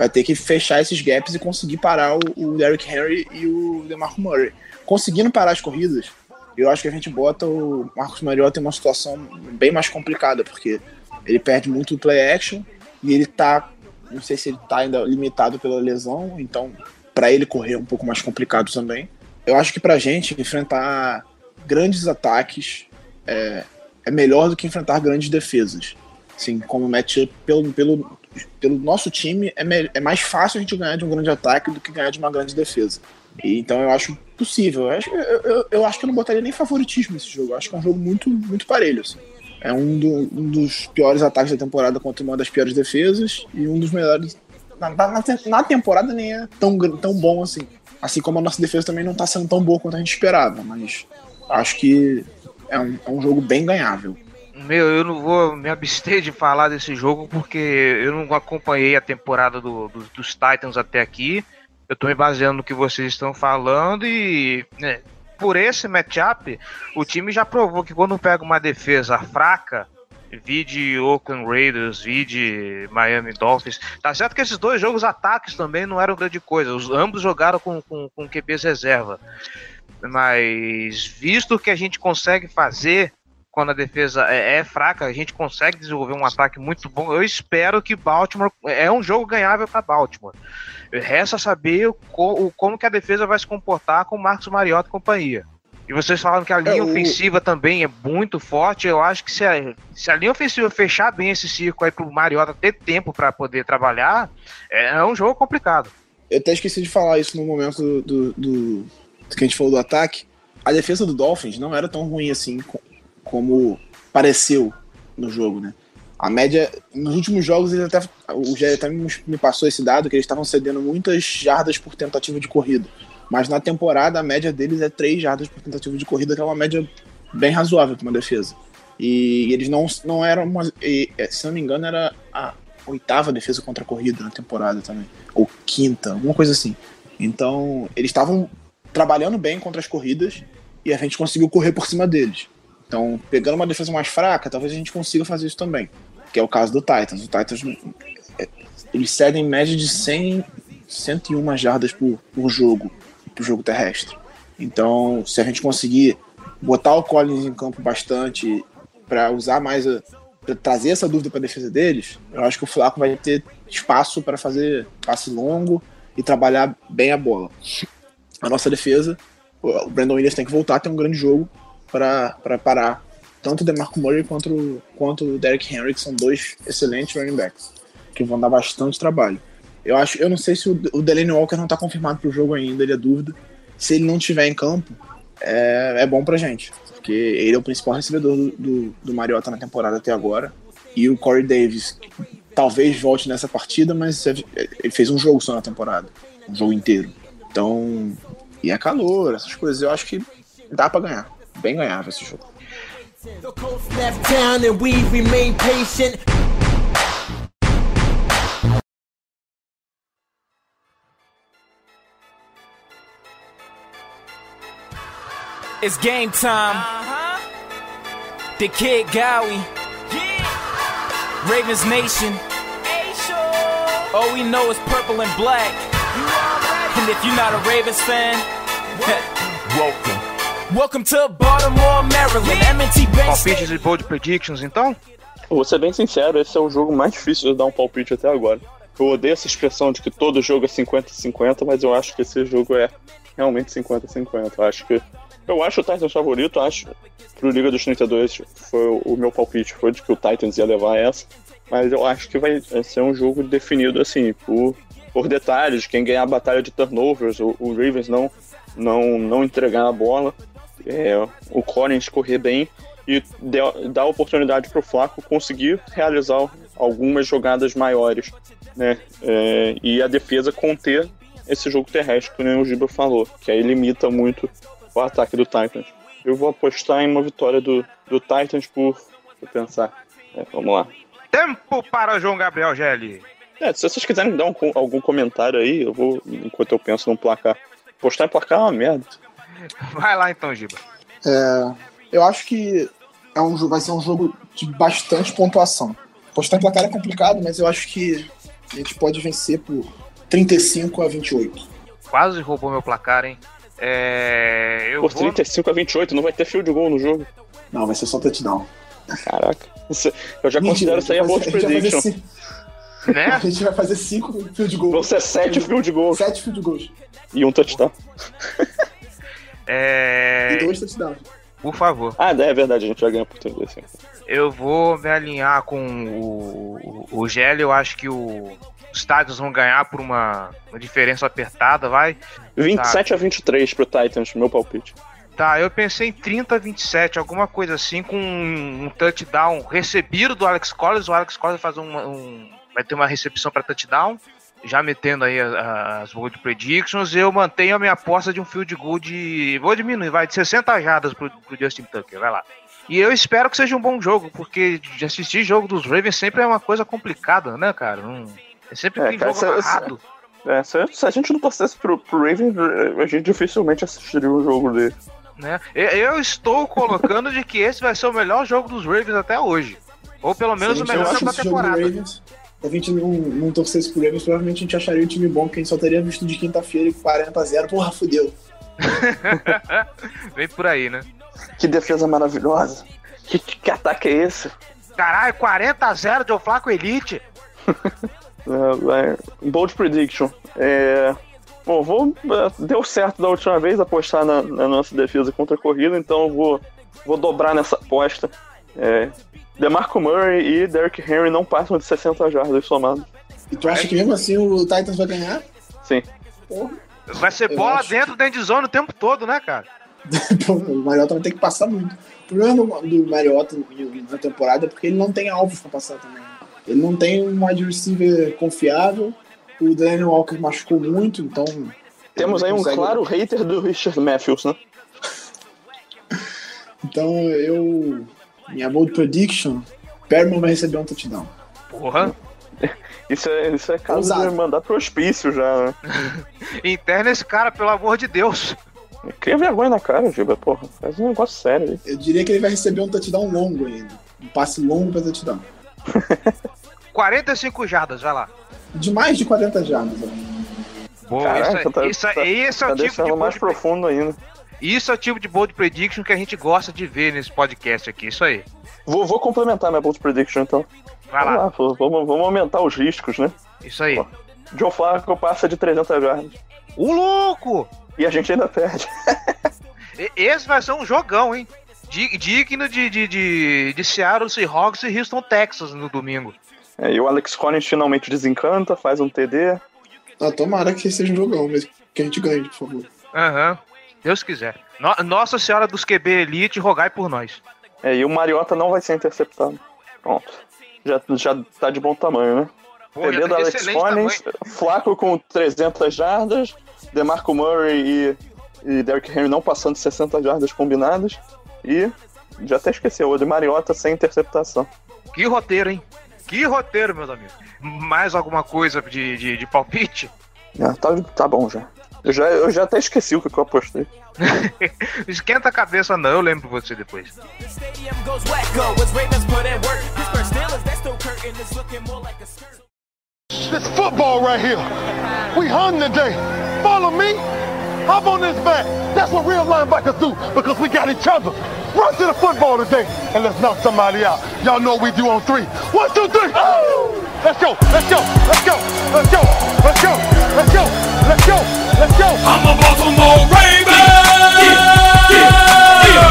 vai ter que fechar esses gaps e conseguir parar o, o Derrick Henry e o DeMarco Murray. Conseguindo parar as corridas, eu acho que a gente bota o Marcos Mariota em uma situação bem mais complicada, porque ele perde muito o play action e ele tá, não sei se ele tá ainda limitado pela lesão, então para ele correr é um pouco mais complicado também. Eu acho que pra gente enfrentar grandes ataques é, é melhor do que enfrentar grandes defesas. Assim, como matchup pelo, pelo, pelo nosso time, é, é mais fácil a gente ganhar de um grande ataque do que ganhar de uma grande defesa. E, então eu acho possível. Eu acho, eu, eu- eu acho que eu não botaria nem favoritismo nesse jogo. Eu acho que é um jogo muito, muito parelho. assim. É um, do- um dos piores ataques da temporada contra uma das piores defesas e um dos melhores. Na, na, na temporada nem é tão, tão bom assim. Assim como a nossa defesa também não tá sendo tão boa quanto a gente esperava, mas acho que é um, é um jogo bem ganhável. Meu, eu não vou me abster de falar desse jogo porque eu não acompanhei a temporada do- do- dos Titans até aqui. Eu tô me baseando no que vocês estão falando e né, por esse matchup, o time já provou que quando pega uma defesa fraca, vide Oakland Raiders, vide Miami Dolphins. Tá certo que esses dois jogos ataques também não eram grande coisa. Os, ambos jogaram com, com, com QBs reserva. Mas visto que a gente consegue fazer quando a defesa é, é, fraca, a gente consegue desenvolver um ataque muito bom. Eu espero que Baltimore é um jogo ganhável para Baltimore. Resta saber o, o, como que a defesa vai se comportar com Marcos Mariota e companhia. E vocês falaram que a linha é, o... ofensiva também é muito forte. Eu acho que se a, se a linha ofensiva fechar bem esse circo aí pro Mariota ter tempo para poder trabalhar, é, é, um jogo complicado. Eu até esqueci de falar isso no momento do, do, do, que a gente falou do ataque. A defesa do Dolphins não era tão ruim assim como pareceu no jogo, né? A média, nos últimos jogos, ele até, o Gé até me passou esse dado, que eles estavam cedendo muitas jardas por tentativa de corrida. Mas na temporada, a média deles é 3 jardas por tentativa de corrida, que é uma média bem razoável para uma defesa. E eles não, não eram, uma, e, é, se não me engano, era a oitava defesa contra a corrida na temporada também. Ou quinta, alguma coisa assim. Então, eles estavam trabalhando bem contra as corridas e a gente conseguiu correr por cima deles. Então, pegando uma defesa mais fraca, talvez a gente consiga fazer isso também. Que é o caso do Titans. O Titans, é, eles cedem em média de 100, 101 jardas por, por jogo, pro jogo terrestre. Então, se a gente conseguir botar o Collins em campo bastante para usar mais a, trazer essa dúvida para a defesa deles, eu acho que o Flaco vai ter espaço para fazer passe longo e trabalhar bem a bola. A nossa defesa, o Brandon Williams tem que voltar a ter um grande jogo para parar tanto o DeMarco Murray quanto, quanto o Derrick Henry, que são dois excelentes running backs, que vão dar bastante trabalho. Eu acho, eu não sei se o, o Delaney Walker não está confirmado para o jogo ainda, ele é dúvida. Se ele não estiver em campo, é, é bom pra gente, porque ele é o principal recebedor do, do, do Mariota na temporada até agora. E o Corey Davis talvez volte nessa partida, mas é, ele fez um jogo só na temporada, um jogo inteiro. Então, e é calor, essas coisas, eu acho que dá para ganhar bem ganhável esse jogo. It's game time. Uh-huh. The Kid Gowie. Yeah. Ravens Nation. All we know is purple and black. And if you're not a Ravens fan, welcome. To Baltimore, Maryland. M&T Palpites e bold predictions, então? Vou ser bem sincero, esse é o jogo mais difícil de dar um palpite até agora. Eu odeio essa expressão de que todo jogo é 50-50, mas eu acho que esse jogo é realmente 50-50. Eu acho que. Eu acho o Titans favorito, acho. Pro Liga dos 32 foi o meu palpite, foi de que o Titans ia levar essa. Mas eu acho que vai ser um jogo definido assim, por, por detalhes, quem ganhar a batalha de turnovers, o, o Ravens não, não, não entregar a bola é, o Collins correr bem e dar oportunidade para o Flaco conseguir realizar algumas jogadas maiores, né? É, e a defesa conter esse jogo terrestre, que o Giba falou, que aí limita muito o ataque do Titans. Eu vou apostar em uma vitória do, do Titans por, por pensar. É, vamos lá. Tempo para João Gabriel Gelli. É, se vocês quiserem dar um, algum comentário aí, eu vou, enquanto eu penso no placar. Postar em placar é uma merda. Vai lá então, Giba. É, eu acho que é um, vai ser um jogo de bastante pontuação. Postar em placar é complicado, mas eu acho que a gente pode vencer por 35 a 28. Quase roubou meu placar, hein? É, eu por vou... 35 a 28, não vai ter field goal no jogo. Não, vai ser só touchdown. Caraca. Eu já Mentira, considero isso aí a bold prediction. Né? A gente vai fazer 5 field goals. Vão ser 7 field goals. 7 field goals. E um touchdown. É... E dois touchdowns. Por favor. Ah, é verdade, a gente vai ganhar por 35. Eu vou me alinhar com o, o, o Gelli, eu acho que o, os Titans vão ganhar por uma, uma diferença apertada, vai. 27 tá. a 23 pro Titans, meu palpite. Tá, eu pensei em 30 a 27, alguma coisa assim, com um, um touchdown recebido do Alex Collins. O Alex Collins faz um, um vai ter uma recepção para touchdown já metendo aí as bold predictions, eu mantenho a minha aposta de um field goal de. Vou diminuir, vai, de 60 jardas pro, pro Justin Tucker, vai lá. E eu espero que seja um bom jogo, porque de assistir jogo dos Ravens sempre é uma coisa complicada, né, cara? Não, é sempre é, cara, jogo. É, se, se, a gente não torcesse pro, pro Ravens, a gente dificilmente assistiria um jogo dele. né? Eu, estou colocando de que esse vai ser o melhor jogo dos Ravens até hoje. Ou pelo menos Se o melhor jogo da temporada. Se a gente não, não torcesse pro Ravens, provavelmente a gente acharia o time bom, porque a gente só teria visto de quinta-feira e 40 a 0. Porra, fudeu. Vem por aí, né? Que defesa maravilhosa. Que, que, que ataque é esse? Caralho, 40 a 0 Joe Flaco Elite. É, bold prediction. É, bom, vou, é, deu certo da última vez apostar na, na nossa defesa contra a corrida, então eu vou, vou dobrar nessa aposta. É, DeMarco Murray e Derrick Henry não passam de 60 jardas somados. E tu acha que mesmo assim o Titans vai ganhar? Sim. Porra. Vai ser Eu bola acho dentro da endzone o tempo todo, né, cara? O Mariota vai ter que passar muito. O problema do, do Mariota na temporada é porque ele não tem alvos pra passar também. Ele não tem um wide receiver confiável. O Daniel Walker machucou muito, então. Temos aí um consegue- claro hater do Richard Matthews, né? Então eu. Minha bold prediction: Perman vai receber um touchdown. Porra. Isso é, isso é caso Ousado. de mandar pro hospício já, né? Interna esse cara, pelo amor de Deus. Cria vergonha na cara, Giba, porra. Faz um negócio sério aí. Eu diria que ele vai receber um touchdown longo ainda. Um passe longo pra touchdown. 45 jardas, vai lá. De mais de 40 jardas. ó. Boa, Caraca, isso, tá- isso, tá- esse é Tá o tipo de mais profundo ainda. Isso é o tipo de bold prediction que a gente gosta de ver nesse podcast aqui. Isso aí. Vou, vou complementar minha bold prediction então. Vai Vamos lá. lá, vamos, vamos aumentar os riscos, né? Isso aí. Ó. Joe Flacco passa de 300 jardas. O louco! E a gente ainda perde. Esse vai ser um jogão, hein? Di- Digno de, de, de, de Seattle Seahawks e Houston, Texas no domingo. É, e o Alex Collins finalmente desencanta, faz um TD. Ah, tomara que seja um jogão, mas que a gente ganhe, por favor. Aham. Deus quiser. No- Nossa Senhora dos QB Elite, rogai por nós. É, e o Mariota não vai ser interceptado. Pronto. Já, já tá de bom tamanho, né? Pô, do tá Alex Collins, Flaco com 300 jardas, DeMarco Murray e, e Derrick Henry não passando de 60 jardas combinadas. E já até esqueceu, o de Mariota sem interceptação. Que roteiro, hein? Que roteiro, meus amigos. Mais alguma coisa de, de, de palpite? Ah, tá, tá bom já. Eu já, eu já até esqueci o que eu apostei. Esquenta a cabeça, não, eu lembro você depois. This football right here. We hung today. Follow me. Hop on this back. That's what real linebackers do because we got each other. Run to the football today and let's knock somebody out. Y'all know what we do on three. One, two, three. Let's go. Let's go. Let's go. Let's go. Let's go. Let's go. Let's go. Let's go. I'm a Baltimore Raven.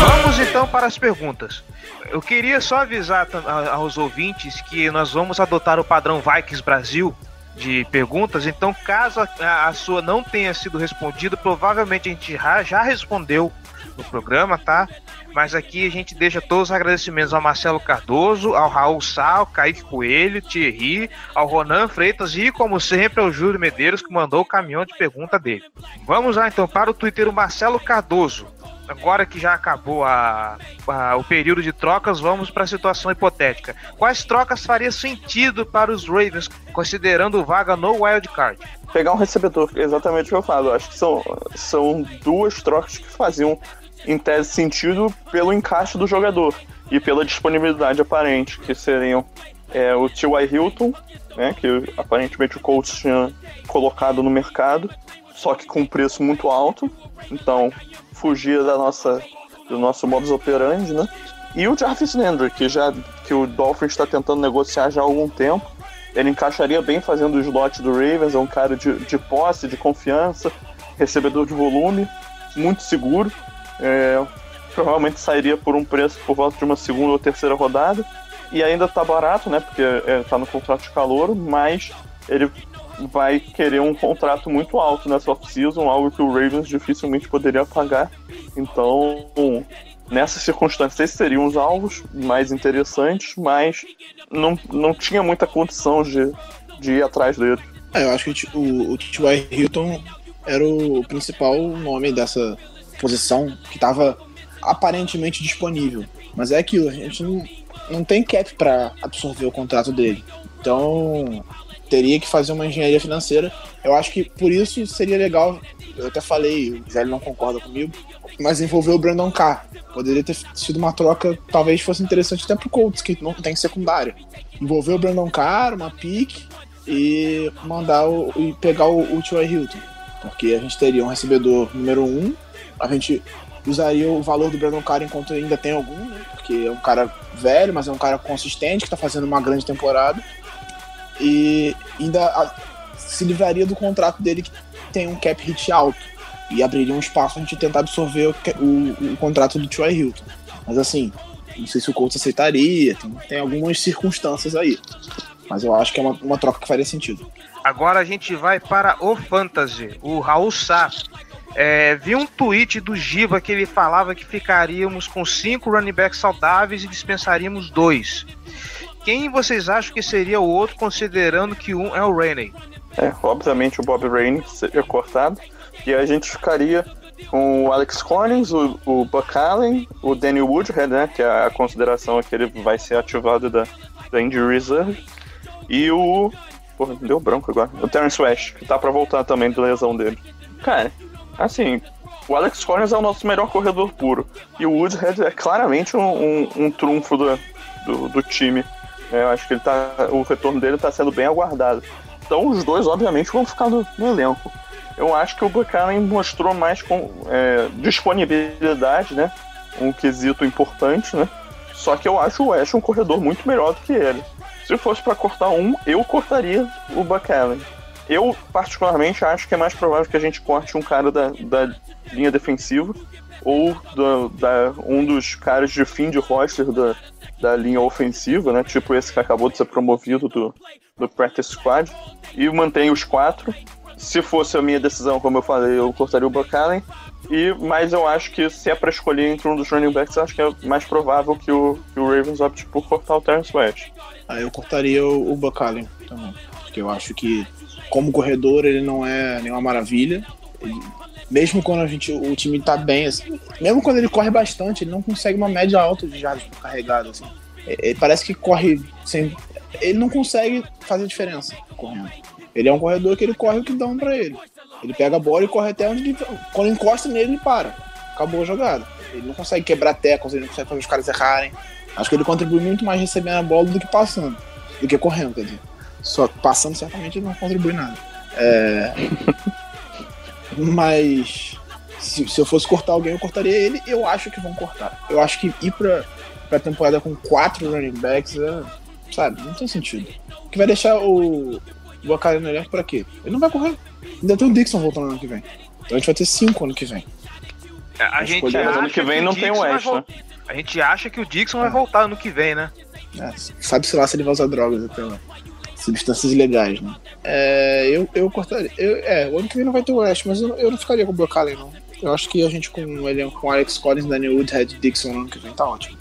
Vamos então para as perguntas. Eu queria só avisar aos ouvintes que nós vamos adotar o padrão Vikings Brasil de perguntas, então caso a, a sua não tenha sido respondida, provavelmente a gente já, já respondeu no programa, tá? Mas aqui a gente deixa todos os agradecimentos ao Marcelo Cardoso, ao Raul Sal, Kaique Coelho, Thierry, ao Ronan Freitas e, como sempre, ao Júlio Medeiros que mandou o caminhão de pergunta dele. Vamos lá então para o Twitter o Marcelo Cardoso agora que já acabou a, a- o período de trocas, vamos para a situação hipotética. Quais trocas faria sentido para os Ravens, considerando vaga no Wild Card? Pegar um recebedor, é exatamente o que eu falo. Acho que são, são duas trocas que faziam, em tese, sentido pelo encaixe do jogador e pela disponibilidade aparente, que seriam é, o T.Y. Hilton, né, que aparentemente o Colts tinha colocado no mercado, só que com um preço muito alto, então fugia da nossa, do nosso modus operandi, né? E o Jarvis Landry, que, já, que o Dolphins está tentando negociar já há algum tempo, ele encaixaria bem fazendo o slot do Ravens, é um cara de, de posse, de confiança, recebedor de volume, muito seguro. É, provavelmente sairia por um preço por volta de uma segunda ou terceira rodada. E ainda tá barato, né? Porque é, tá no contrato de calor, mas ele vai querer um contrato muito alto nessa off-season, algo que o Ravens dificilmente poderia pagar. Então, nessas circunstâncias, seriam os alvos mais interessantes, mas não, não tinha muita condição de, de ir atrás dele. É, eu acho que o, o T.Y. Hilton era o principal nome dessa posição que estava aparentemente disponível. Mas é aquilo, a gente não, não tem cap para absorver o contrato dele. Então, teria que fazer uma engenharia financeira. Eu acho que por isso seria legal. Eu até falei, o Zé não concorda comigo, mas envolver o Brandon Carr. Poderia ter sido uma troca, talvez fosse interessante até pro Colts, que não tem secundária. Envolver o Brandon Carr, uma pique e mandar o, e pegar o, o T.Y. Hilton. Porque a gente teria um recebedor número um, a gente usaria o valor do Brandon Carr enquanto ainda tem algum, né? Porque é um cara velho, mas é um cara consistente que tá fazendo uma grande temporada. E ainda se livraria do contrato dele que tem um cap hit alto. E abriria um espaço a gente tentar absorver o, o, o contrato do Troy Hilton. Mas assim, não sei se o Colts aceitaria, tem, tem algumas circunstâncias aí. Mas eu acho que é uma, uma troca que faria sentido. Agora a gente vai para o Fantasy. O Raul Sá é, vi um tweet do Giba que ele falava que ficaríamos com cinco running backs saudáveis e dispensaríamos dois. Quem vocês acham que seria o outro, considerando que um é o Rainey? É, obviamente o Bob Rainey seria cortado. E a gente ficaria com o Alex Collins, o, o Buck Allen, o Daniel Woodhead, né? Que é a consideração que ele vai ser ativado da, da Injury Reserve. E o. Porra, deu branco agora. O Terence West, que tá pra voltar também da lesão dele. Cara, assim, o Alex Collins é o nosso melhor corredor puro. E o Woodhead é claramente um, um, um trunfo do, do, do time. É, eu acho que ele tá, o retorno dele está sendo bem aguardado. Então os dois, obviamente, vão ficar no, no elenco. Eu acho que o Buchanan mostrou mais com, é, disponibilidade, né? Um quesito importante, né? Só que eu acho o West um corredor muito melhor do que ele. Se fosse para cortar um, eu cortaria o Buchanan. Eu, particularmente, acho que é mais provável que a gente corte um cara da, da linha defensiva ou da, um dos caras de fim de roster da, da linha ofensiva, né? Tipo esse que acabou de ser promovido do, do Practice Squad. E mantém os quatro. Se fosse a minha decisão, como eu falei, eu cortaria o Buck Allen. E, mas eu acho que se é para escolher entre um dos running backs, acho que é mais provável que o, que o Ravens opte por cortar o Terrence West. Ah, eu cortaria o, o Buck Allen também. Porque eu acho que, como corredor, ele não é nenhuma maravilha. Ele, mesmo quando a gente, o time tá bem, assim, mesmo quando ele corre bastante, ele não consegue uma média alta de jardas por assim. Ele parece que corre sem. Ele não consegue fazer diferença correndo. Ele é um corredor que ele corre o que dão para ele. Ele pega a bola e corre até onde. Quando encosta nele, ele para. Acabou a jogada. Ele não consegue quebrar tecos, ele não consegue fazer os caras errarem. Acho que ele contribui muito mais recebendo a bola do que passando. Do que correndo, quer dizer. Só passando certamente ele não contribui nada. É... Mas se, se, eu fosse cortar alguém, eu cortaria ele. Eu acho que vão cortar. Eu acho que ir pra, pra temporada com quatro running backs é, sabe, não tem sentido. O que vai deixar o, Bacalhau no elenco pra quê? Ele não vai correr. Ainda tem o Dixon voltando ano que vem. Então a gente vai ter cinco ano que vem. É, a, gente acha ano que vem que não tem o West, né? A gente acha que o Dixon é. vai voltar ano que vem, né? É, sabe-se lá se ele vai usar drogas até lá. Substâncias ilegais, né? É, eu, eu cortaria. Eu, é, o ano que vem não vai ter o West, mas eu, eu não ficaria com o Brock não. Eu acho que a gente com ele com Alex Collins, Daniel Woodhead Dixon ano que vem tá ótimo.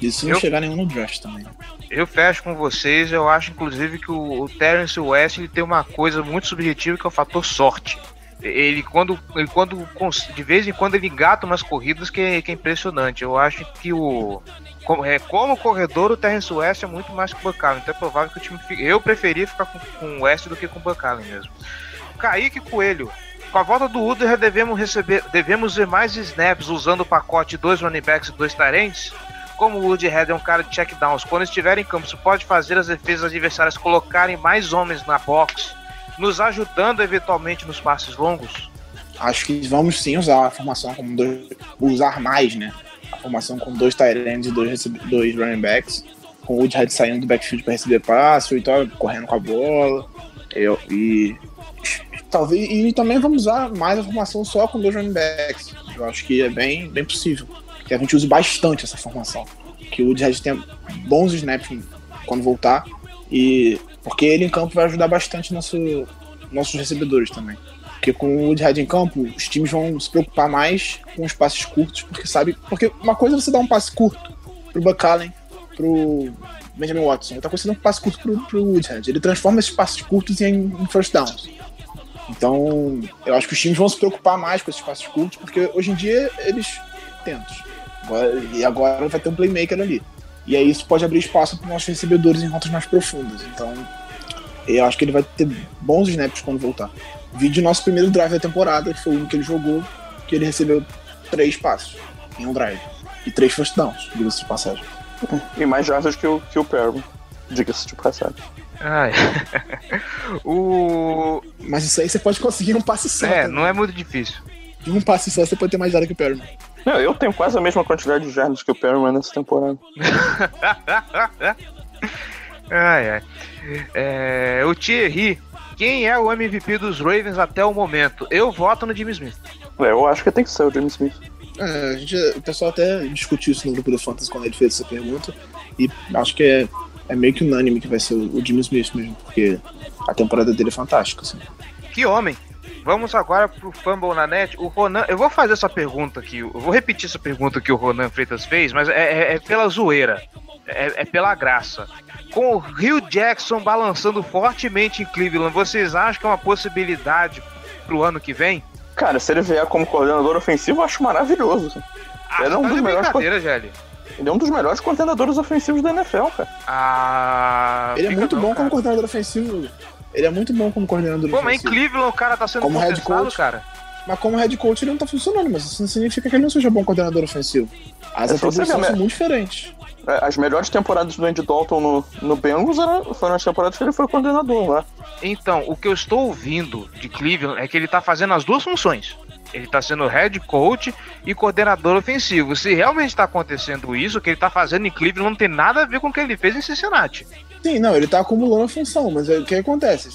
Isso não eu, chegar nenhum no draft também. Eu fecho com vocês, eu acho inclusive que o, o Terence West ele tem uma coisa muito subjetiva que é o fator sorte. Ele quando, ele quando de vez em quando ele engata umas corridas que é, que é impressionante. Eu acho que o como, é, como corredor, o Terence West é muito mais que o Buckallen. Então é provável que o time fique. Eu preferia ficar com, com o West do que com o Buckallen mesmo. Kaique Coelho. Com a volta do Uder, devemos, receber, devemos ver mais snaps usando o pacote dois running backs e dois tarentes? Como o Woodhead é um cara de checkdowns, quando estiver em campo, isso pode fazer as defesas adversárias colocarem mais homens na box, nos ajudando eventualmente nos passes longos? Acho que vamos sim usar a formação como dois, usar mais, né? Formação com dois tight ends e dois, dois running backs, com o Woodhead saindo do backfield para receber passe, o Vitória correndo com a bola. Eu, e talvez e também vamos usar mais a formação só com dois running backs. Eu acho que é bem, bem possível. Que a gente use bastante essa formação. Que o Woodhead tenha bons snaps quando voltar. E porque ele em campo vai ajudar bastante nosso, nossos recebedores também. Porque com o Woodhead em campo, os times vão se preocupar mais com os passes curtos, porque sabe. Porque uma coisa é você dar um passe curto pro Buck Allen, pro Benjamin Watson, outra coisa é você dar um passe curto pro, pro Woodhead. Ele transforma esses passes curtos em, em first downs. Então, eu acho que os times vão se preocupar mais com esses passes curtos, porque hoje em dia eles tentam. E agora vai ter um playmaker ali. E aí isso pode abrir espaço para nossos recebedores em rotas mais profundas. Então, eu acho que ele vai ter bons snaps quando voltar. Vídeo nosso primeiro drive da temporada, que foi o único que ele jogou, que ele recebeu três passos em um drive. E três first downs, diga-se de passagem. E mais jardas que o, que o Perry. Diga-se de passagem. Ai. o. Mas isso aí você pode conseguir um passe só. É, tá? não é muito difícil. Em um passe só você pode ter mais jarda que o Perryman. Não, eu tenho quase a mesma quantidade de jardas que o Perryman nessa temporada. ai, ai. É, o Thierry, quem é o MVP dos Ravens até o momento? Eu voto no Jimmy Smith. É, eu acho que tem que ser o James Smith. É, a gente, o pessoal até discutiu isso no grupo do Fantasy quando ele fez essa pergunta. E acho que é, é meio que unânime que vai ser o, o Jimmy Smith mesmo, porque a temporada dele é fantástica. Assim. Que homem! Vamos agora pro Fumble na net. O Ronan, eu vou fazer essa pergunta aqui, eu vou repetir essa pergunta que o Ronan Freitas fez, mas é, é- é pela zoeira, é, é pela graça. Com o Rio Jackson balançando fortemente em Cleveland, vocês acham que é uma possibilidade pro ano que vem? Cara, se ele vier como coordenador ofensivo, eu acho maravilhoso. Ah, Ele é um tá dos melhores Gelli. Ele é um dos melhores coordenadores ofensivos da NFL, cara. Ah, Ele é muito não, bom cara. como coordenador ofensivo. Ele é muito bom como coordenador Pô, mas em ofensivo. Cleveland o cara tá sendo Como head contestado, coach. cara. Mas como head coach ele não tá funcionando, mas isso não significa que ele não seja bom coordenador ofensivo. As É atribuições são né? muito diferentes. É, As melhores temporadas do Andy Dalton no, no Bengals eram, foram as temporadas que ele foi coordenador lá. Então, o que eu estou ouvindo de Cleveland é que ele tá fazendo as duas funções. Ele tá sendo head coach e coordenador ofensivo. Se realmente tá acontecendo isso, o que ele tá fazendo em Cleveland não tem nada a ver com o que ele fez em Cincinnati. Sim, não, ele tá acumulando a função, mas é- o que acontece?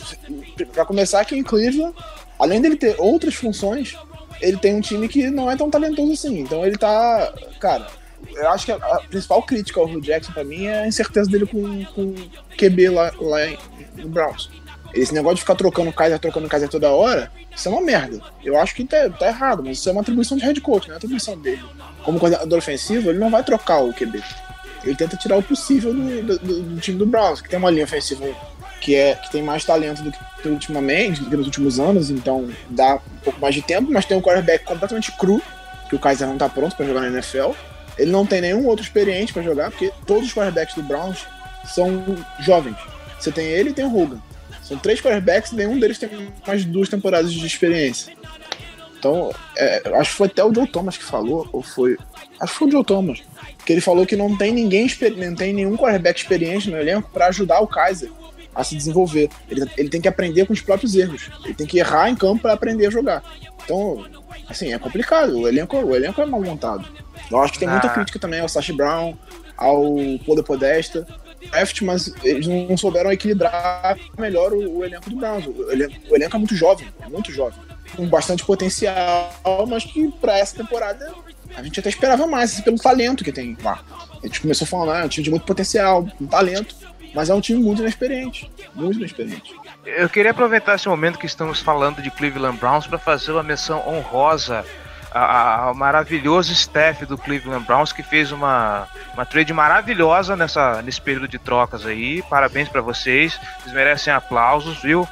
Pra começar aqui em Cleveland, além dele ter outras funções, ele tem um time que não é tão talentoso assim. Então ele tá. Cara, eu acho que a, a principal crítica ao Hugh Jackson pra mim é a incerteza dele com, com QB lá, lá em, no Browns. Esse negócio de ficar trocando Kaiser, trocando Kaiser toda hora, isso é uma merda. Eu acho que tá, tá errado, mas isso é uma atribuição de head coach, não é atribuição dele. Como coordenador ofensivo, ele não vai trocar o QB. Ele tenta tirar o possível do, do- do- time do Browns, que tem uma linha ofensiva que, é, que tem mais talento do que ultimamente, do que nos últimos anos, então dá um pouco mais de tempo, mas tem um quarterback completamente cru, que o Kaiser não tá pronto para jogar na NFL. Ele não tem nenhum outro experiente para jogar, porque todos os quarterbacks do Browns são jovens. Você tem ele e tem o Hogan. São três quarterbacks e nenhum deles tem mais duas temporadas de experiência. Então, é, acho que foi até o Joe Thomas que falou, ou foi. Acho que foi o Joe Thomas. Que ele falou que não tem ninguém, não tem nenhum quarterback experiente no elenco para ajudar o Kaiser a se desenvolver. Ele, ele tem que aprender com os próprios erros. Ele tem que errar em campo para aprender a jogar. Então, assim, é complicado. O elenco, o elenco é mal montado. Eu acho que tem muita Ah. crítica também ao Sashi Brown, ao Poder Podesta. Draft, mas eles não souberam equilibrar melhor o, o elenco do Browns. O elenco, o elenco é muito jovem, é muito jovem. Com bastante potencial, mas que para essa temporada a gente até esperava mais pelo talento que tem lá. A gente começou falando, ah, é um time de muito potencial, um talento, mas é um time muito inexperiente. Muito inexperiente. Eu queria aproveitar esse momento que estamos falando de Cleveland Browns para fazer uma menção honrosa ao maravilhoso staff do Cleveland Browns que fez uma, uma trade maravilhosa nessa, nesse período de trocas aí. Parabéns para vocês, vocês merecem aplausos, viu?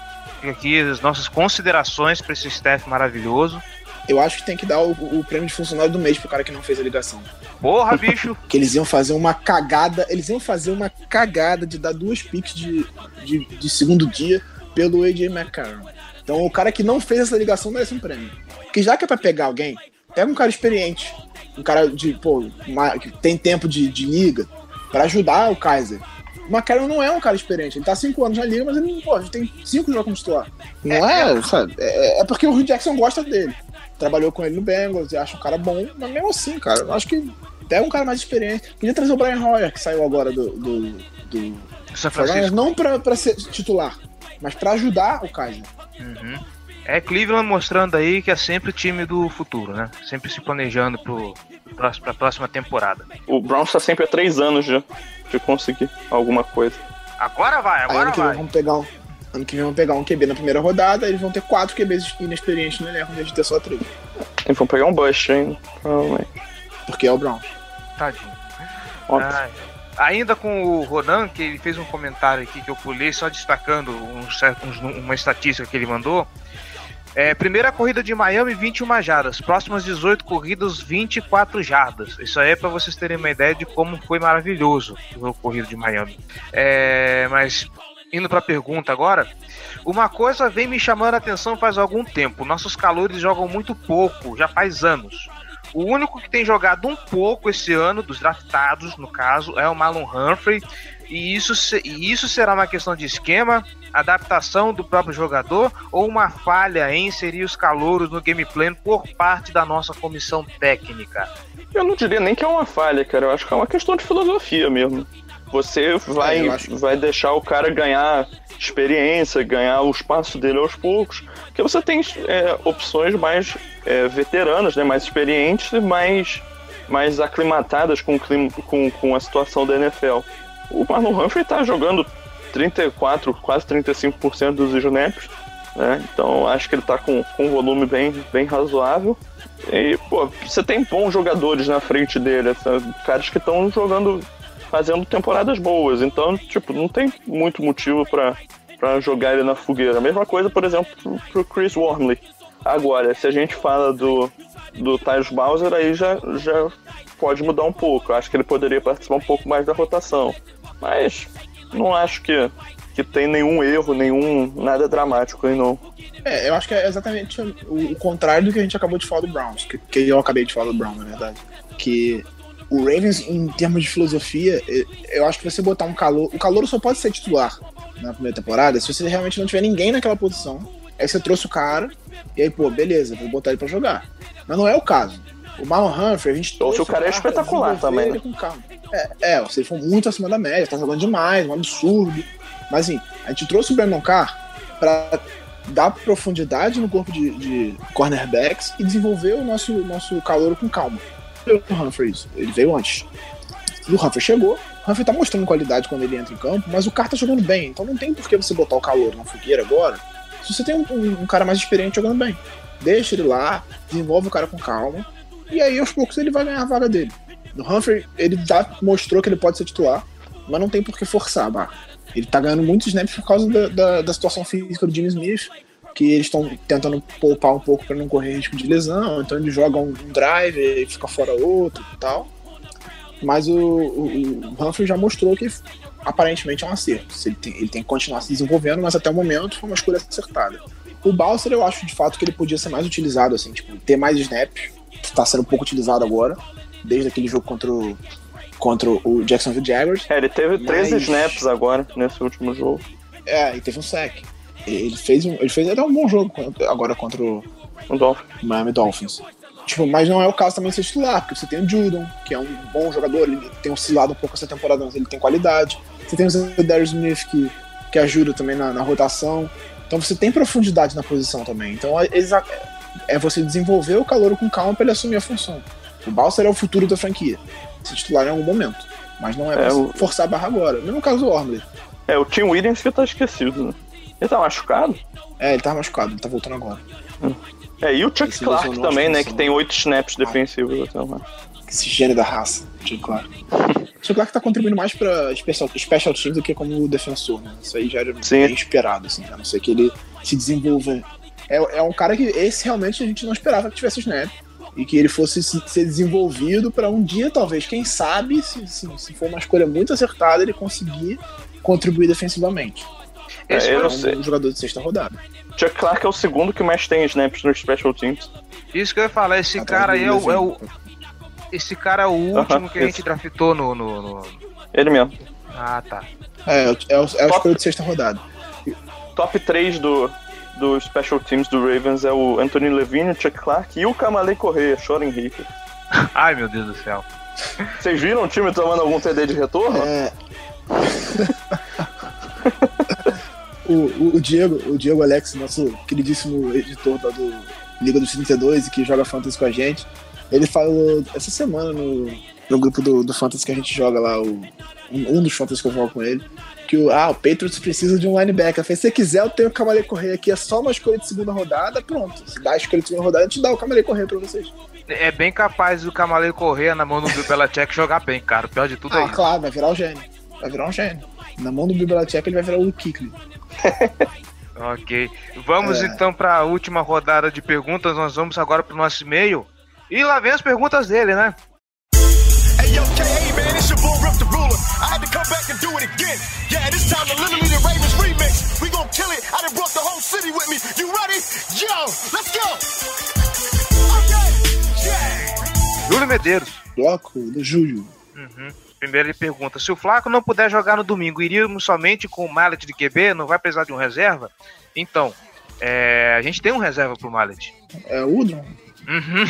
Aqui as nossas considerações para esse staff maravilhoso. Eu acho que tem que dar o, o prêmio de funcionário do mês pro cara que não fez a ligação. Porra, bicho! Que eles iam fazer uma cagada, eles iam fazer uma cagada de dar duas picks de, de, de segundo dia pelo AJ McCarron. Então o cara que não fez essa ligação merece um prêmio. Porque já que é pra pegar alguém, pega um cara experiente, um cara de, pô, uma- que tem tempo de, de liga, pra ajudar o Kaiser. O McCarron não é um cara experiente, ele tá há cinco anos na liga, mas ele, pô, tem cinco jogos como titular. Não é, sabe? É, é porque o Hugh Jackson gosta dele. Trabalhou com ele no Bengals e acha um cara bom, mas mesmo assim, cara, eu acho que pega um cara mais experiente. Podia trazer o Brian Hoyer, que saiu agora do, do, do São 49ers, Francisco. não pra, pra ser titular, mas pra ajudar o Kaiser. Uhum. É Cleveland mostrando aí que é sempre o time do futuro, né? Sempre se planejando pro, pra próxima temporada. O Browns tá sempre há três anos já de conseguir alguma coisa. Agora vai, agora ano que vem vai. vamos pegar um. Ano que vem vão pegar um QB na primeira rodada, eles vão ter quatro QBs inexperientes no elenco, em vez de ter só três. E vão pegar um bust ainda, provavelmente. Porque é o Brown. Tadinho. Óbvio. Ai. Ainda com o Ronan, que ele fez um comentário aqui que eu pulei, só destacando um nu- uma estatística que ele mandou. É, primeira corrida de Miami, 21 jardas. Próximas 18 corridas, 24 jardas. Isso aí é para vocês terem uma ideia de como foi maravilhoso o corrido de Miami. É, mas indo pra pergunta agora. Uma coisa vem me chamando a atenção faz algum tempo. Nossos calores jogam muito pouco, já faz anos. O único que tem jogado um pouco esse ano, dos draftados, no caso, é o Marlon Humphrey. E isso, e isso será uma questão de esquema, adaptação do próprio jogador ou uma falha em inserir os calouros no game plan por parte da nossa comissão técnica? Eu não diria nem que é uma falha, cara. Eu acho que é uma questão de filosofia mesmo. Você vai, É, vai deixar o cara ganhar experiência, ganhar o espaço dele aos poucos. Porque você tem é, opções mais é, veteranas, né? mais experientes e mais, mais aclimatadas com, o clima- com, com a situação da NFL. O Marlon Humphrey tá jogando 34, quase 35% dos snaps. Né? Então acho que ele tá com, com um volume bem, bem razoável. E, pô, você tem bons jogadores na frente dele, caras que estão jogando, fazendo temporadas boas. Então, tipo, não tem muito motivo pra pra jogar ele na fogueira. Mesma coisa, por exemplo, pro, pro Chris Wormley. Agora, se a gente fala do, do Tyus Bowser, aí já, já pode mudar um pouco. Acho que ele poderia participar um pouco mais da rotação. Mas não acho que, que tem nenhum erro, nenhum nada dramático aí, não. É, eu acho que é exatamente o, o contrário do que a gente acabou de falar do Browns, que, que eu acabei de falar do Browns, na verdade. Que o Ravens, em termos de filosofia, eu acho que você botar um calor. O calor só pode ser titular na primeira temporada se você realmente não tiver ninguém naquela posição. Aí você trouxe o cara, e aí, pô, beleza, vou botar ele pra jogar. Mas não é o caso. O Marlon Humphrey, a gente se trouxe o cara é pra espetacular também, ele né? com calma. É, é, ele for muito acima da média, tá jogando demais, um absurdo. Mas assim, a gente trouxe o Brandon Carr pra dar profundidade no corpo de, de cornerbacks e desenvolver o nosso, nosso calor com calma. O Humphrey, ele veio antes. E o Humphrey chegou, o Humphrey tá mostrando qualidade quando ele entra em campo, mas o cara tá jogando bem, então não tem por que você botar o calor na fogueira agora, se você tem um, um- um cara mais experiente jogando bem. Deixa ele lá, desenvolve o cara com calma, e aí aos poucos ele vai ganhar a vaga dele. O Humphrey, ele já mostrou que ele pode ser titular, mas não tem por que forçar barra. Ele tá ganhando muitos snaps por causa da, da, da situação física do Jimmy Smith, que eles estão tentando poupar um pouco para não correr risco de lesão, então ele joga um, drive e fica fora outro e tal. Mas o, o, o Humphrey já mostrou que aparentemente é um acerto. Ele tem, ele tem que continuar se desenvolvendo, mas até o momento foi uma escolha acertada. O Balser, eu acho de fato que ele podia ser mais utilizado, assim, tipo, ter mais snaps, que tá sendo pouco utilizado agora, desde aquele jogo contra o, contra o Jacksonville Jaguars. É, ele teve 13 Mas- snaps agora, nesse último jogo. É, e teve um sack. Ele fez um, ele fez até um bom jogo agora contra o O Dolphin. Miami Dolphins. Tipo, mas não é o caso também de ser titular, porque você tem o Judon, que é um bom jogador, ele tem oscilado um pouco essa temporada, mas ele tem qualidade. Você tem o Darius Smith, que, que ajuda também na, na rotação. Então você tem profundidade na posição também. Então exa- é você desenvolver o calor com calma para ele assumir a função. O Balser é o futuro da franquia. Se titular em algum momento. Mas não é, É, pra o- forçar a barra agora. Mesmo caso do Ormley. É, o Tim Williams que tá esquecido, né? Ele tá machucado? É, ele tá machucado, ele tá voltando agora. É, e o Chuck Ele se Clark também, né? que tem oito snaps defensivos até lá. Esse gênio da raça, Jay Clark. Jay Clark tá contribuindo mais pra special, special teams do que como defensor, né? Isso aí já era Sim. bem esperado, assim, a não ser que ele se desenvolva. É, é um cara que esse realmente a gente não esperava que tivesse snap. E que ele fosse se- ser desenvolvido pra um dia, talvez, quem sabe, se, se, se for uma escolha muito acertada, ele conseguir contribuir defensivamente. É, eu é não um sei. jogador de sexta rodada. Chuck Clark é o segundo que mais tem snaps nos special teams. Isso que eu ia falar, esse Atrás cara aí é o, é o-. Esse cara é o último que a gente isso. draftou no, no, no- Ele mesmo. Ah, tá. É, é, o- é, o- é a escolha de sexta rodada. Top 3 do, do special teams do Ravens é o Anthony Levine, o Chuck Clark e o Kamalei Correia, Shoring Reaper. Ai, meu Deus do céu. Vocês viram o time tomando algum TD de retorno? É. o, o, o Diego, o Diego Alex, nosso queridíssimo editor da do Liga dos 32 e que joga Fantasy com a gente, ele falou essa semana no, no grupo do, do Fantasy que a gente joga lá, o, um, um dos Fantasy que eu jogo com ele, que o, ah, o Patriots precisa de um linebacker. Eu falei, se você quiser, eu tenho o Camalei Correia aqui, é só uma escolha de segunda rodada, pronto. Se dá a escolha de segunda rodada, a gente dá o Camalei Correia pra vocês. É bem capaz do Camalei correr na mão do Bill Belichick jogar bem, cara. O pior de tudo é Ah, isso. claro, vai virar o gênio. Vai virar um gênio. Na mão do Bill Belichick ele vai virar o Kikli. Ok. Vamos É. então para a última rodada de perguntas. Nós vamos agora pro nosso e-mail. E lá vem as perguntas dele, né? The Ruler. I had to come back and do it again. Yeah, this time the literally the Ravens remix. We gon' kill it. I done brought the whole city with me. You ready? Yo, let's go. Okay, yeah. Júlio Medeiros. Bloco do Júlio. Uhum. Primeiro ele pergunta: se o Flaco não puder jogar no domingo, iríamos somente com o Mallet de QB? Não vai precisar de um reserva? Então, é, a gente tem um reserva pro Mallet. É o Udron? Uhum.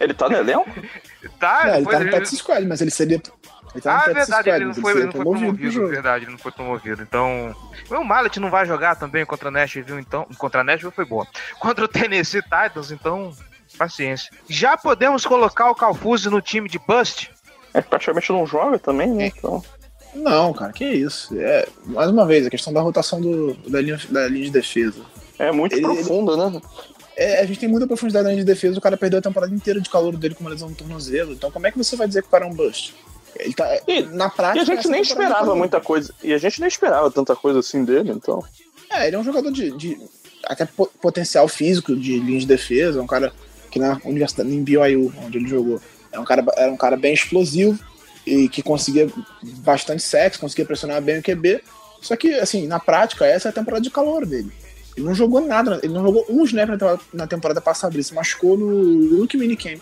Ele tá no elenco? Tá, É, ele tá no ele- Squad, mas ele seria. Ele no Ah, é verdade, ele não foi, ele não foi promovido verdade, ele não foi promovido. Então, o Mallet não vai jogar também contra a Nashville, então, contra a Nashville foi boa. Contra o Tennessee Titans, então, paciência. Já podemos colocar o Calfuse no time de Bust? É, praticamente não joga também, né? Então. Não, cara, que isso. É, mais uma vez, a questão da rotação do, da, linha, da linha de defesa. É muito Ele- profunda, né? É, a gente tem muita profundidade na linha de defesa, o cara perdeu a temporada inteira de calor dele com uma lesão no tornozelo. Então, como é que você vai dizer que o cara é um bust? Ele tá, E- na E prática. a gente nem esperava foi- muita coisa. E a gente nem esperava tanta coisa assim dele, então. É, ele é um jogador de, de até po- potencial físico de linha de defesa, é um cara que na universidade, em BYU, onde ele jogou, é um cara, era um cara bem explosivo e que conseguia bastante sexo, conseguia pressionar bem o QB. Só que, assim, na prática, essa é a temporada de calor dele. Ele não jogou nada, ele não jogou um snap na temporada, passada, ele se machucou no Rookie Minicamp,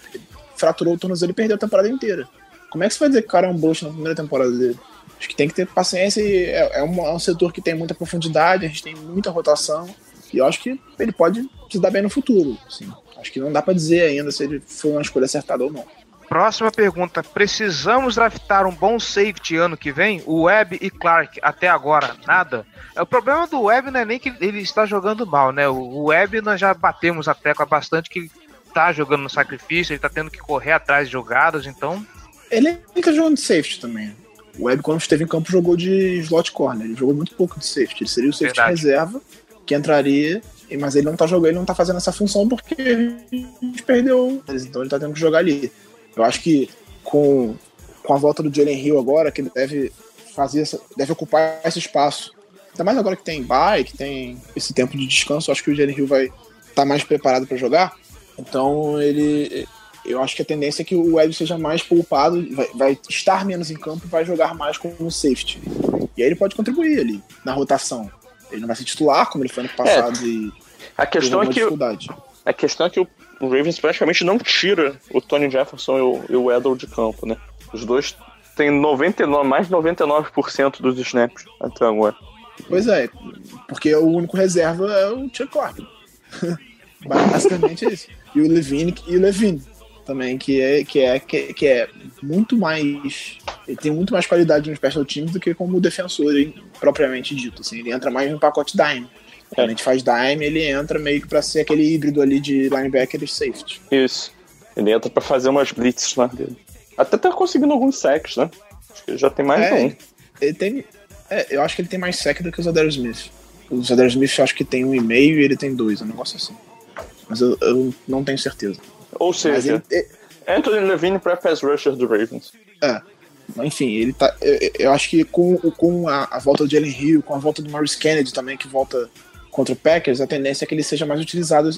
fraturou o tornozelo e perdeu a temporada inteira. Como é que você vai dizer que o cara é um bust na primeira temporada dele? Acho que tem que ter paciência e é, é um, é um setor que tem muita profundidade, a gente tem muita rotação. E eu acho que ele pode se dar bem no futuro. Assim. Acho que não dá pra dizer ainda se ele foi uma escolha acertada ou não. Próxima pergunta: precisamos draftar um bom safety ano que vem? O Webb e Clark até agora nada? É, O problema do Webb não é nem que ele está jogando mal, né? O Webb nós já batemos a tecla bastante que ele tá jogando no sacrifício, ele tá tendo que correr atrás de jogadas, então Ele tá jogando de safety também. O Webb, quando esteve em campo, jogou de slot corner. Ele jogou muito pouco de safety. Ele seria o safety Verdade. reserva, que entraria, mas ele não tá jogando, ele não tá fazendo essa função porque a gente perdeu. Então ele tá tendo que jogar ali. Eu acho que com, com a volta do Jalen Hill agora, que ele deve fazer essa, deve ocupar esse espaço. Ainda mais agora que tem bye, que tem esse tempo de descanso, acho que o Jalen Hill vai estar mais preparado para jogar. Então ele. Eu acho que a tendência é que o Webb seja mais poupado, vai, vai estar menos em campo e vai jogar mais como safety. E aí ele pode contribuir ali na rotação. Ele não vai ser titular, como ele foi ano passado, e A questão é que, dificuldade. a questão é que o Ravens praticamente não tira o Tony Jefferson e o, e o Edel de campo, né? Os dois têm 99, mais de 99% dos snaps até agora. Pois é, porque o único reserva é o Chuck. Basicamente é isso. E o Levine e o Levine também, que é, que é, que, que é muito mais. Ele tem muito mais qualidade no special teams do que como defensor hein, propriamente dito. Assim, ele entra mais no pacote dime. Quando a gente faz dime, ele entra meio que pra ser aquele híbrido ali de linebacker e safety. Isso. Ele entra pra fazer umas blitzes lá dele. Até tá conseguindo alguns sacks, né? Acho que ele já tem mais É, um. Ele tem. é, eu acho que ele tem mais sec do que o Zadar Smith. O Zadar Smith eu acho que tem um e meio e ele tem dois, um negócio assim. Mas eu, eu não tenho certeza. Ou seja, ele, Anthony Levine pra pass rusher do Ravens. é, enfim, ele tá. Eu, eu acho que com, com a, a volta do Jalen Hill, com a volta do Maurice Kennedy também, que volta contra o Packers, a tendência é que ele seja mais utilizado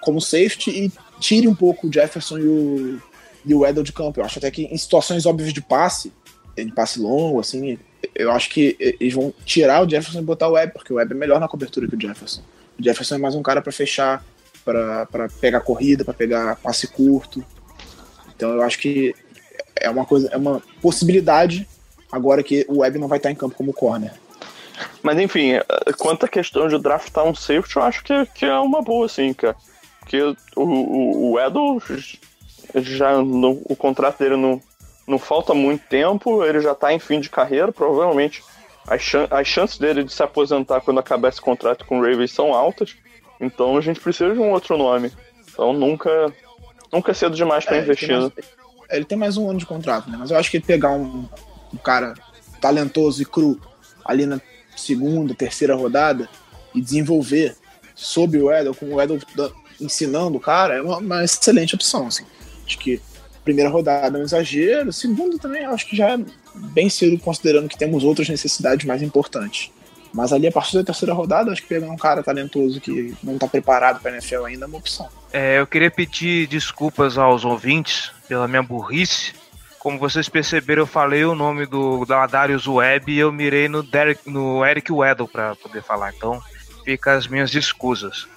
como safety e tire um pouco o Jefferson e o, e o Edel de campo. Eu acho até que em situações óbvias de passe, de passe longo, assim, eu acho que eles vão tirar o Jefferson e botar o Webb, porque o Webb é melhor na cobertura que o Jefferson. O Jefferson é mais um cara para fechar, para pegar corrida, para pegar passe curto. Então eu acho que é uma coisa, é uma possibilidade agora que o Webb não vai estar em campo como corner. Mas enfim, eh, quanto à questão de draftar um safety, eu acho que, que é uma boa, sim, cara. Porque o, o, o Edel já no, o contrato dele não, não falta muito tempo, ele já tá em fim de carreira, provavelmente as, chan as chances dele de se aposentar quando acabar esse contrato com o Ravens são altas. Então a gente precisa de um outro nome. Então nunca, nunca é cedo demais para É, ele, tem investir. mais, né? ele tem mais um ano de contrato, né? Mas eu acho que pegar um, um cara talentoso e cru ali na segunda, terceira rodada e desenvolver sob o Edel, com o Edel ensinando o cara, é uma, uma excelente opção, assim. Acho que primeira rodada é um exagero, segunda também acho que já é bem cedo, considerando que temos outras necessidades mais importantes. Mas ali, a partir da terceira rodada, acho que pegar um cara talentoso que não tá preparado pra NFL ainda é uma opção. É, eu queria pedir desculpas aos ouvintes pela minha burrice. Como vocês perceberam, eu falei o nome do da Darius Webb e eu mirei no, Derek, no Eric Weddle para poder falar. Então, fica as minhas escusas.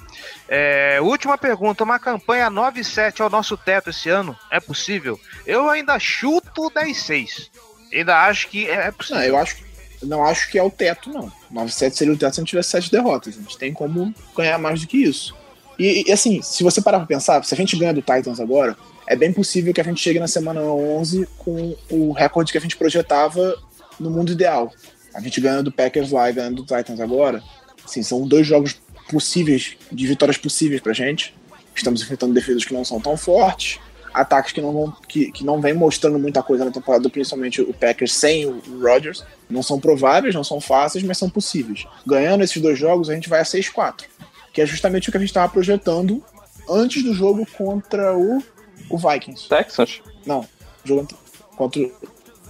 É, última pergunta: uma campanha 9-7 ao nosso teto esse ano? É possível? Eu ainda chuto 10-6. Ainda acho que é possível. Não, eu acho, não acho que é o teto, não. 9-7 seria o teto se a gente tivesse 7 derrotas. A gente tem como ganhar mais do que isso. E, e, assim, se você parar pra pensar, se a gente ganha do Titans agora, é bem possível que a gente chegue na semana 11 com o recorde que a gente projetava no mundo ideal. A gente ganha do Packers lá e ganha do Titans agora. Assim, são dois jogos possíveis, de vitórias possíveis pra gente. Estamos enfrentando defesas que não são tão fortes, ataques que não vão, que, que não vem mostrando muita coisa na temporada, principalmente o Packers sem o Rodgers. Não são prováveis, não são fáceis, mas são possíveis. Ganhando esses dois jogos, a gente vai a 6-4, que é justamente o que a gente estava projetando antes do jogo contra o, o Vikings. Texas? Não, jogo contra o-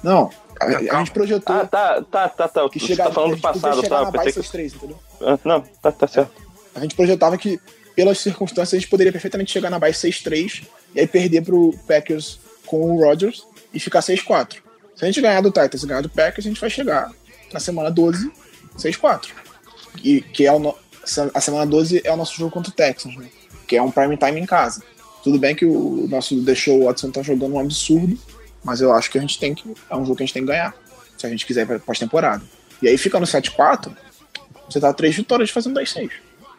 Não, a, a gente projetou Ah, tá, tá, tá, tá. que Você chegar, tá falando a do passado, chegar tá? pensei que... 6-3, entendeu? Ah, Não, tá, tá certo. A gente projetava que, pelas circunstâncias, a gente poderia perfeitamente chegar na base 6-3 e aí perder pro Packers com o Rodgers e ficar 6-4. Se a gente ganhar do Titans e ganhar do Packers, a gente vai chegar na semana 12, 6-4. E, que é o no- a semana 12 é o nosso jogo contra o Texans, né? Que é um prime time em casa. Tudo bem que o nosso deixou o Watson tá jogando um absurdo, mas eu acho que a gente tem que. É um jogo que a gente tem que ganhar. Se a gente quiser pós-temporada. E aí fica no 7-4, você tá três vitórias fazendo 10-6.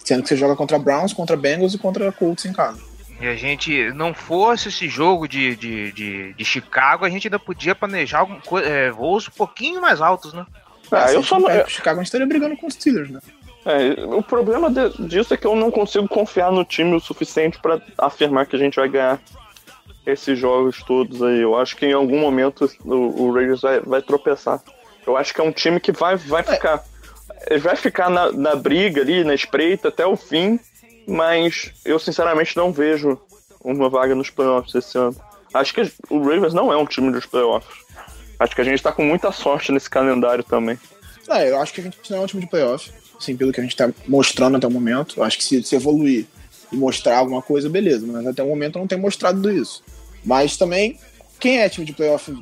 Sendo que você joga contra Browns, contra Bengals e contra Colts em casa. E a gente não fosse esse jogo de, de, de, de Chicago, a gente ainda podia planejar algum, é, voos um pouquinho mais altos, né? Ah, se eu só não. perde pro Chicago, a gente estaria brigando com os Steelers, né? É, o problema de- disso é que eu não consigo confiar no time o suficiente pra afirmar que a gente vai ganhar esses jogos todos aí. Eu acho que em algum momento o, o Raiders vai, vai tropeçar. Eu acho que é um time que vai, vai ficar. Ele vai ficar na, na briga ali, na espreita até o fim, mas eu sinceramente não vejo uma vaga nos playoffs esse ano. Acho que o Ravens não é um time dos playoffs. Acho que a gente tá com muita sorte nesse calendário também. Ah, eu acho que a gente não é um time de playoff, assim, pelo que a gente tá mostrando até o momento. Eu acho que se, se evoluir e mostrar alguma coisa, beleza, mas até o momento não tem mostrado isso. Mas também, quem é time de playoff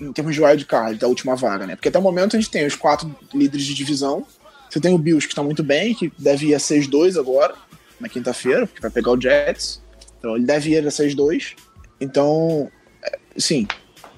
em termos de wild card da última vaga, né? Porque até o momento a gente tem os quatro líderes de divisão. Você tem o Bills que tá muito bem, que deve ir a 6-2 agora, na quinta-feira, porque vai pegar o Jets. Então ele deve ir a 6-2. Então, é, sim,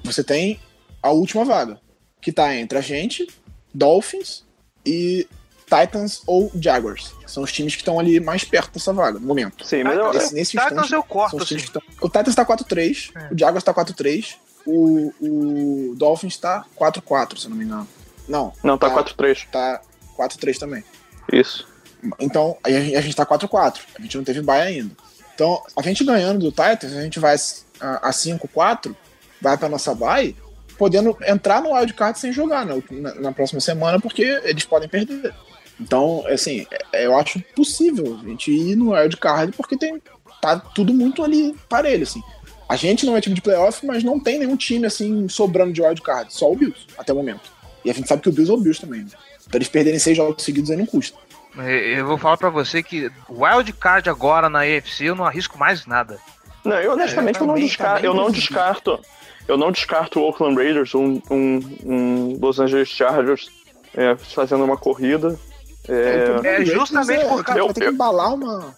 você tem a última vaga, que tá entre a gente, Dolphins e Titans ou Jaguars. São os times que estão ali mais perto dessa vaga, no momento. Sim, mas eu, Nesse, nesse Titans instante, eu corto, assim. estão... O Titans tá 4-3, o Jaguars tá 4-3, o, o Dolphins tá 4-4, se eu não me engano. Não, não, tá 4-3. tá 4-3 também. Isso. Então, aí a gente, tá 4-4. A gente não teve bye ainda. Então, a gente ganhando do Titans, a gente vai a, a 5-4, vai pra nossa bye, podendo entrar no wildcard sem jogar na, na, na próxima semana, porque eles podem perder. Então, assim, é- eu acho possível a gente ir no wildcard, porque tem, tá tudo muito ali parelho, assim. A gente não é time de playoff, mas não tem nenhum time, assim, sobrando de wildcard. Só o Bills, até o momento. E a gente sabe que o Bills é o Bills também, né? Então eles perderem seis jogos seguidos aí não custa. É, Eu vou falar pra você que wild card agora na AFC eu não arrisco mais nada. Não, eu honestamente É, eu não, também, descarto, eu não descarto. Eu não descarto o Oakland Raiders, um, um, um Los Angeles Chargers é, fazendo uma corrida. É, é do Raiders justamente é, por que eu- embalar uma.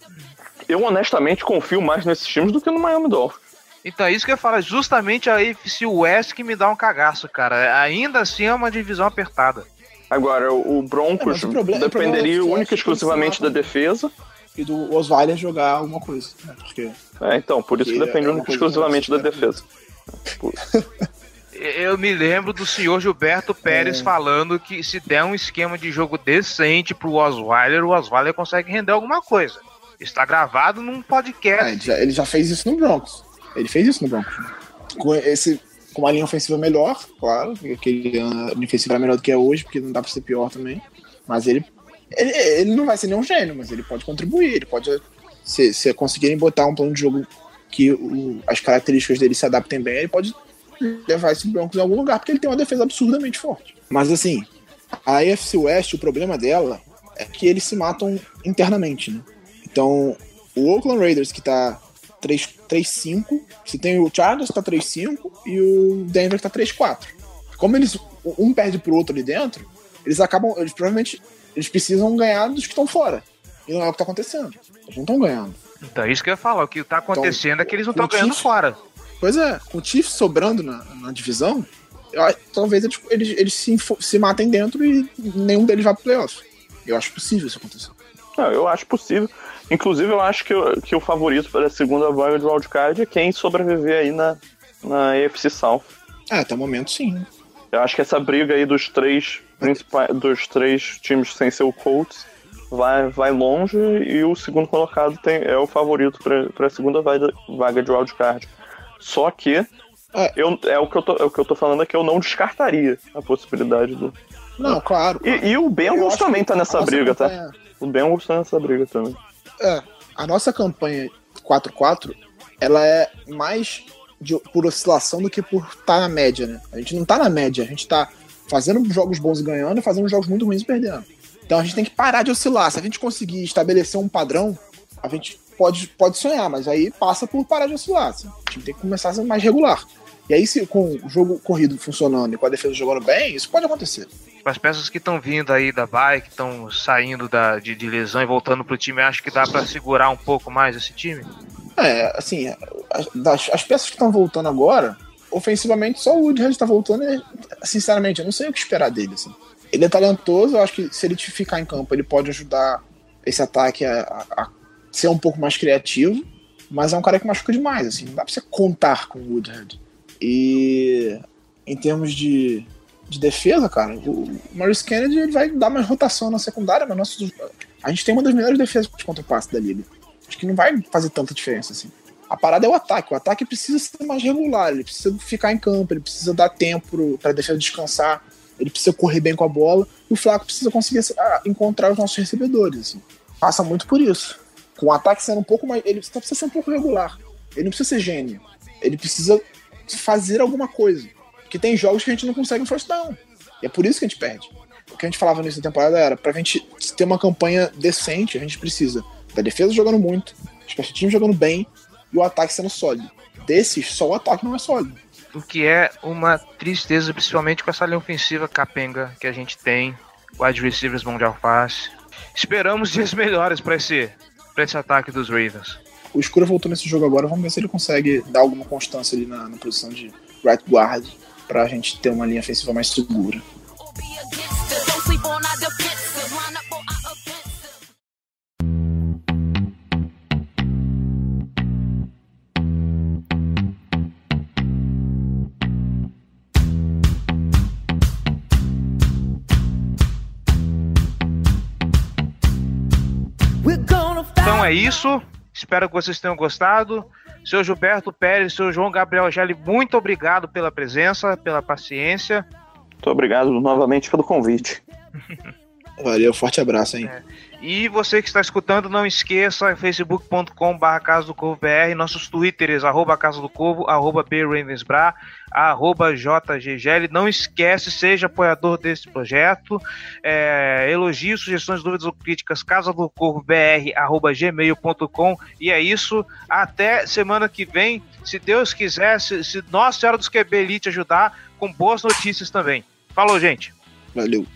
eu honestamente confio mais nesses times do que no Miami Dolphins. Então é isso que eu falo, justamente a AFC West que me dá um cagaço, cara. Ainda assim é uma divisão apertada. Agora, o Broncos É, o problema- dependeria Flash única e é que exclusivamente da defesa. E do Osweiler jogar alguma coisa. Né? Porque É, então, por isso que depende é uma única e exclusivamente da defesa. Eu me lembro do senhor Gilberto Pérez É. falando que se der um esquema de jogo decente pro Osweiler, o Osweiler consegue render alguma coisa. Está gravado num é, podcast. ele, já, ele já fez isso no Broncos. Ele fez isso no Broncos. Com, esse, com uma linha ofensiva melhor, claro. Aquele linha ofensiva era melhor do que é hoje, porque não dá pra ser pior também. Mas ele, ele, ele não vai ser nenhum gênio, mas ele pode contribuir. Ele pode. Se, se conseguirem botar um plano de jogo que o- as características dele se adaptem bem, ele pode levar esse Broncos em algum lugar, porque ele tem uma defesa absurdamente forte. Mas assim, a AFC West, o problema dela é que eles se matam internamente, né? Então, o Oakland Raiders, que tá 3-5. Você tem o Chargers que tá 3-5 e o Denver que tá 3-4. Como eles um perde pro outro ali dentro, eles acabam. Eles provavelmente eles precisam ganhar dos que estão fora. E não é o que tá acontecendo. Eles não estão ganhando. Então é isso que eu ia falar. O que tá acontecendo Então, é que eles não estão ganhando Chiefs- fora. Pois é, com o Chiefs sobrando na, na divisão, eu talvez eles, eles, eles se, se matem dentro e nenhum deles vá pro playoff. Eu acho possível isso acontecer. Não, eu acho possível. Inclusive, eu acho que, o- que o favorito para a segunda vaga de wildcard é quem sobreviver aí na, na AFC South. É, até o momento sim. Eu acho que essa briga aí dos três principais, dos três times sem ser o Colts vai, vai longe e o segundo colocado tem, é o favorito para a segunda vaga, vaga de wildcard. Só que É. eu, é, o que eu tô, é o que eu tô falando é que eu não descartaria a possibilidade do. Não, claro. E, e o Bengals também tá nessa briga, tá? campanha- O Bengals tá nessa briga também. É, a nossa campanha 4-4, ela é mais de- por oscilação do que por estar na média, né? A gente não tá na média, a gente tá fazendo jogos bons e ganhando fazendo jogos muito ruins e perdendo. Então a gente tem que parar de oscilar. Se a gente conseguir estabelecer um padrão, a gente pode, pode sonhar, mas aí passa por parar de oscilar. assim. A gente tem que começar a ser mais regular. E aí, se com o jogo corrido funcionando e com a defesa jogando bem, isso pode acontecer. As peças que estão vindo aí da bye, que estão saindo da, de, de lesão e voltando pro time, acho que dá pra segurar um pouco mais esse time? É, assim, as, as peças que estão voltando agora, ofensivamente, só o Woodhead tá voltando e, sinceramente, eu não sei o que esperar dele, assim. Ele é talentoso, eu acho que se ele ficar em campo, ele pode ajudar esse ataque a, a- a ser um pouco mais criativo, mas é um cara que machuca demais, assim, não dá pra você contar com o Woodhead. E em termos de, de defesa, cara, o Maurice Kennedy ele vai dar mais rotação na secundária, mas nosso, a gente tem uma das melhores defesas contra o passe da liga. Acho que não vai fazer tanta diferença assim. A parada é o ataque. O ataque precisa ser mais regular, ele precisa ficar em campo, ele precisa dar tempo para defesa descansar, ele precisa correr bem com a bola, e o Flaco precisa conseguir ah, encontrar os nossos recebedores. assim. Passa muito por isso. Com o ataque sendo um pouco mais. Ele precisa ser um pouco regular. Ele não precisa ser gênio. Ele precisa fazer alguma coisa. Porque tem jogos que a gente não consegue um first down. E é por isso que a gente perde. O que a gente falava nessa temporada era, pra gente ter uma campanha decente, a gente precisa da defesa jogando muito, os special teams jogando bem e o ataque sendo sólido. Desses, só o ataque não é sólido. O que é uma tristeza, principalmente com essa linha ofensiva capenga que a gente tem, wide receivers mão de alface. Esperamos dias melhores pra esse, pra esse ataque dos Ravens. O Escura voltou nesse jogo agora, vamos ver se ele consegue dar alguma constância ali na, na posição de right guard pra gente ter uma linha ofensiva mais segura. Então é isso. Espero que vocês tenham gostado. Seu Gilberto Pérez, seu João Gabriel Gelli, muito obrigado pela presença, pela paciência. Muito obrigado novamente pelo convite. Valeu, forte abraço, hein? E você que está escutando, não esqueça, facebook.com.br Casa do Corvo BR, nossos twitters, arroba Casa do Corvo, arroba BRavensBra, arroba JGGL. Não esquece, seja apoiador desse projeto. É, elogios, sugestões, dúvidas ou críticas, casa do Corvo BR, arroba gmail.com. E é isso. Até semana que vem, se Deus quiser, se, se Nossa Senhora dos QB ajudar, com boas notícias também. Falou, gente! Valeu.